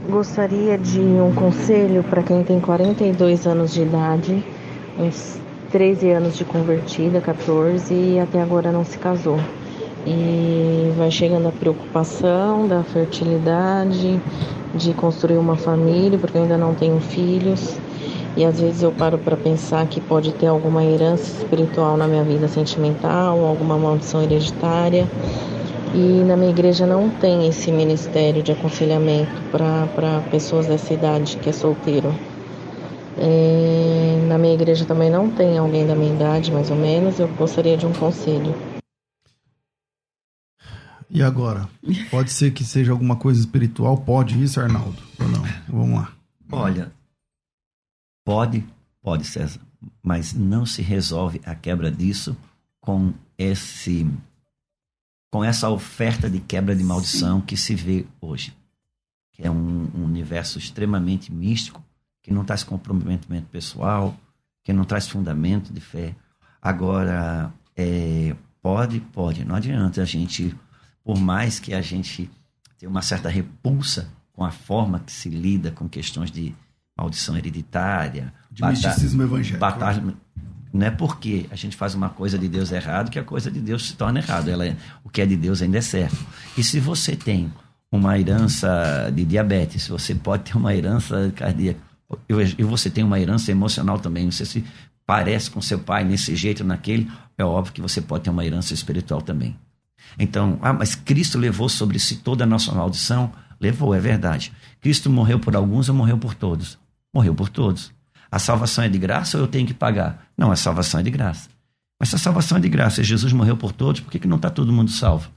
gostaria de um conselho para quem tem 42 anos de idade, uns 13 anos de convertida, 14 e até agora não se casou. E vai chegando a preocupação da fertilidade, de construir uma família, porque eu ainda não tenho filhos. E às vezes eu paro para pensar que pode ter alguma herança espiritual na minha vida sentimental, alguma maldição hereditária. E na minha igreja não tem esse ministério de aconselhamento para pessoas dessa idade que é solteiro. É, na minha igreja também não tem alguém da minha idade, mais ou menos. Eu gostaria de um conselho. E agora? Pode ser que seja alguma coisa espiritual? Pode isso, Arnaldo? Ou não? Vamos lá. Olha, pode, pode, César, mas não se resolve a quebra disso com esse com essa oferta de quebra de maldição Sim. que se vê hoje, que é um, um universo extremamente místico, que não traz comprometimento pessoal, que não traz fundamento de fé. Agora, é, pode, pode, não adianta a gente, por mais que a gente tenha uma certa repulsa com a forma que se lida com questões de maldição hereditária, de misticismo evangélico. Batalha, não é porque a gente faz uma coisa de Deus errado que a coisa de Deus se torna errada. Ela é, o que é de Deus ainda é certo. E se você tem uma herança de diabetes, você pode ter uma herança cardíaca, e você tem uma herança emocional também, você se parece com seu pai nesse jeito, naquele, é óbvio que você pode ter uma herança espiritual também. Então, ah, mas Cristo levou sobre si toda a nossa maldição? Levou, é verdade. Cristo morreu por alguns ou morreu por todos? Morreu por todos. A salvação é de graça ou eu tenho que pagar? Não, a salvação é de graça. Mas se a salvação é de graça e Jesus morreu por todos, por que, que não está todo mundo salvo?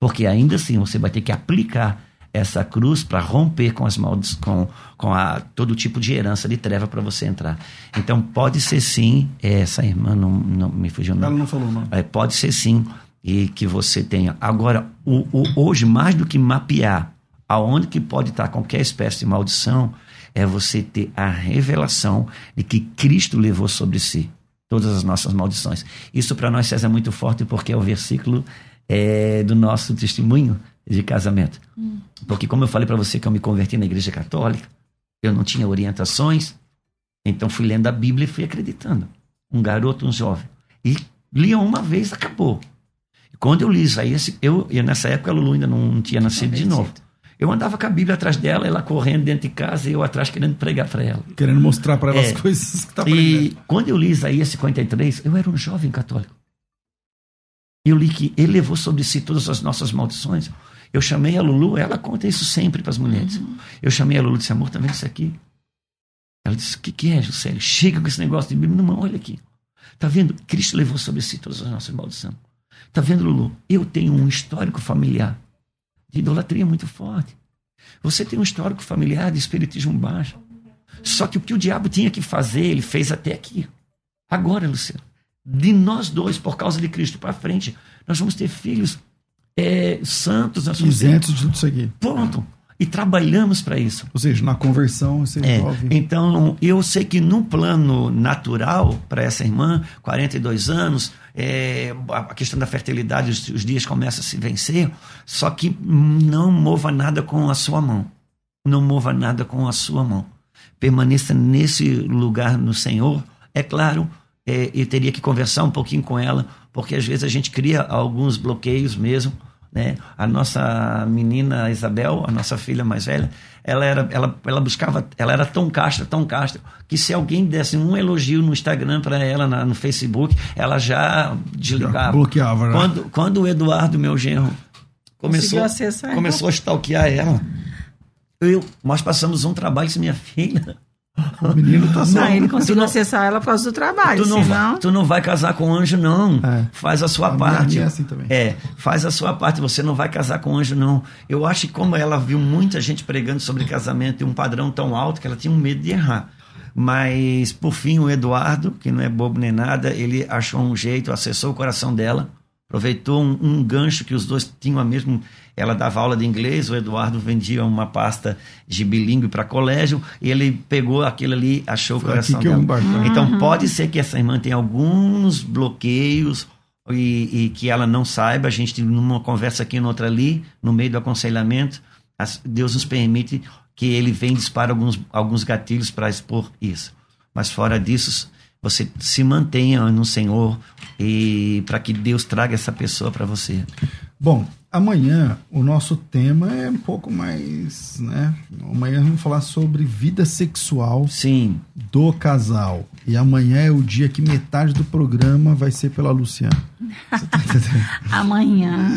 Porque ainda assim você vai ter que aplicar essa cruz para romper com as maldições, com, com a, todo tipo de herança de treva para você entrar. Então pode ser sim, essa irmã não, não me fugiu não. Ela não falou não. É, pode ser sim e que você tenha. Agora, o, o, hoje mais do que mapear aonde que pode estar qualquer espécie de maldição, é você ter a revelação de que Cristo levou sobre si todas as nossas maldições. Isso para nós, César, é muito forte porque é o versículo é, do nosso testemunho de casamento. Hum. Porque, como eu falei para você que eu me converti na Igreja Católica, eu não tinha orientações, então fui lendo a Bíblia e fui acreditando. Um garoto, um jovem. E lia uma vez, acabou. Quando eu li Isaías, eu, eu nessa época a Lulu ainda não tinha nascido de novo. Eu andava com a Bíblia atrás dela, ela correndo dentro de casa e eu atrás querendo pregar para ela. Querendo mostrar para ela é. as coisas que está aprendendo. E quando eu li Isaías 53, eu era um jovem católico. Eu li que ele levou sobre si todas as nossas maldições. Eu chamei a Lulu, ela conta isso sempre para as mulheres. Uhum. Eu chamei a Lulu e disse: Amor, tá vendo isso aqui? Ela disse: O que, que é, Juscelio? Chega com esse negócio de Bíblia. Não, olha aqui. Tá vendo? Cristo levou sobre si todas as nossas maldições. Tá vendo, Lulu? Eu tenho um histórico familiar de idolatria muito forte. Você tem um histórico familiar de espiritismo baixo. Só que o que o diabo tinha que fazer, ele fez até aqui. Agora, Luciano, de nós dois, por causa de Cristo para frente, nós vamos ter filhos é, santos. Nós Isentos ter... de tudo isso aqui. Pronto e trabalhamos para isso. Ou seja, na conversão você é, envolve. Então, eu sei que no plano natural, para essa irmã, 42 anos, é, a questão da fertilidade, os, os, dias começam a se vencer, só que não mova nada com a sua mão. Não mova nada com a sua mão. Permaneça nesse lugar no Senhor. É claro, é, eu teria que conversar um pouquinho com ela, porque às vezes a gente cria alguns bloqueios mesmo né? A nossa menina Isabel, a nossa filha mais velha, ela era, ela, ela buscava, ela era tão castra, tão castra, que se alguém desse um elogio no Instagram para ela, na, no Facebook, ela já desligava. Já bloqueava, né? Quando, quando o Eduardo, meu genro, começou, começou a stalkear ela, eu, nós passamos um trabalho com minha filha o menino tá só. Não, ele conseguiu acessar ela por causa do trabalho. Tu não, senão... vai, tu não vai casar com anjo, não. É. Faz a sua a parte. Minha é, assim também. é, faz a sua parte. Você não vai casar com anjo, não. Eu acho que como ela viu muita gente pregando sobre casamento e um padrão tão alto que ela tinha um medo de errar. Mas, por fim, o Eduardo, que não é bobo nem nada, ele achou um jeito, acessou o coração dela, aproveitou um, um gancho que os dois tinham a mesma ela dava aula de inglês, o Eduardo vendia uma pasta de bilíngue para colégio, e ele pegou aquilo ali, achou o coração dela. Um então uhum. pode ser que essa irmã tenha alguns bloqueios e, e, que ela não saiba. A gente, numa conversa aqui, noutra ali, no meio do aconselhamento, Deus nos permite que ele vem dispara alguns, alguns gatilhos para expor isso. Mas fora disso, você se mantenha no Senhor e para que Deus traga essa pessoa para você. Bom, amanhã o nosso tema é um pouco mais, né? Amanhã vamos falar sobre vida sexual Sim. do casal. E amanhã é o dia que metade do programa vai ser pela Luciana. Você tá entendendo? Amanhã.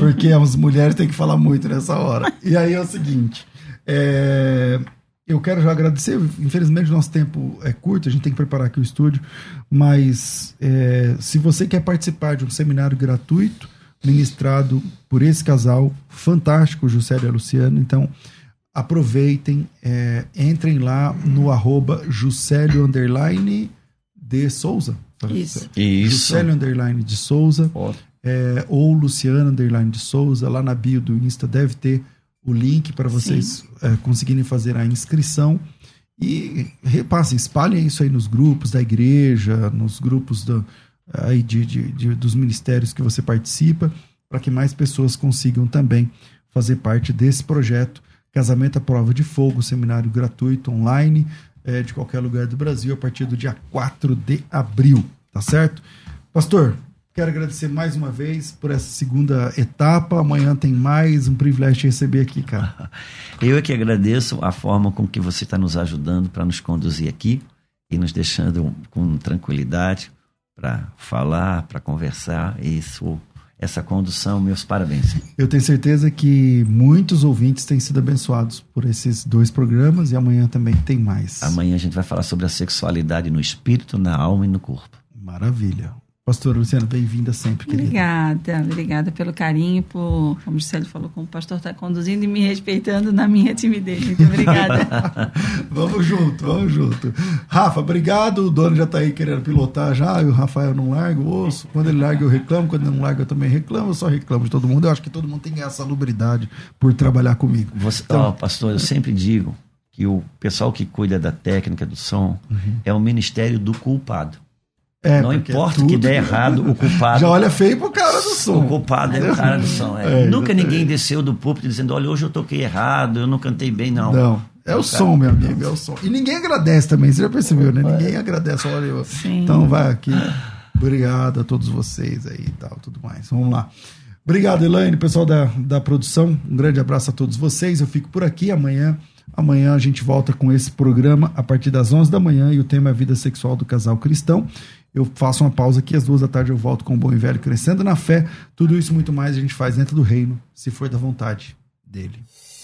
Porque as mulheres têm que falar muito nessa hora. E aí é o seguinte: é, eu quero já agradecer. Infelizmente, o nosso tempo é curto, a gente tem que preparar aqui o estúdio. Mas é, se você quer participar de um seminário gratuito ministrado por esse casal fantástico, Juscelio e a Luciano, então aproveitem, é, entrem lá no arroba Juscelio Underline de Souza. Isso. Isso. Juscelio Underline de Souza é, ou Luciano Underline de Souza, lá na bio do Insta deve ter o link para vocês é, conseguirem fazer a inscrição. E repassem, espalhem isso aí nos grupos da igreja, nos grupos do, aí de, de- de- dos ministérios que você participa, para que mais pessoas consigam também fazer parte desse projeto. Casamento à Prova de Fogo, seminário gratuito online é, de qualquer lugar do Brasil a partir do dia 4 de abril, tá certo? Pastor, quero agradecer mais uma vez por essa segunda etapa. Amanhã tem mais um privilégio de receber aqui, cara. Eu é que agradeço a forma com que você está nos ajudando para nos conduzir aqui e nos deixando com tranquilidade para falar, para conversar. Isso, essa condução, meus parabéns. Eu tenho certeza que muitos ouvintes têm sido abençoados por esses dois programas e amanhã também tem mais. Amanhã a gente vai falar sobre a sexualidade no espírito, na alma e no corpo. Maravilha. Pastor Luciano, bem-vinda sempre, querida. Obrigada, obrigada pelo carinho, por, como o Gisele falou, como o pastor está conduzindo e me respeitando na minha timidez. Muito obrigada. vamos junto, vamos junto. Rafa, obrigado. O dono já tá aí querendo pilotar já, e o Rafael não larga o osso. Quando ele larga, eu reclamo. Quando ele não larga, eu também reclamo. Eu só reclamo de todo mundo. Eu acho que todo mundo tem essa salubridade por trabalhar comigo. Você, Então- ó, pastor, eu sempre digo que o pessoal que cuida da técnica do som é o ministério do culpado. É, Não porque importa tudo- que der errado, o culpado. Já olha feio pro cara do som. O culpado é o cara do som. é. É, Nunca ninguém desceu do púlpito dizendo: olha, hoje eu toquei errado, eu não cantei bem, não. Não, é o som, meu amigo, é o som. E ninguém agradece também, você já percebeu, né? Ninguém agradece. Olha, eu... Então vai aqui. Obrigado a todos vocês aí e tal, tudo mais. Vamos lá. Obrigado, Elaine, pessoal da, da produção. Um grande abraço a todos vocês. Eu fico por aqui amanhã. Amanhã a gente volta com esse programa a partir das 11 da manhã e o tema é a vida sexual do casal cristão. Eu faço uma pausa aqui, às duas da tarde eu volto com o Bom e Velho Crescendo na Fé. Tudo isso muito mais a gente faz dentro do reino, se for da vontade dele.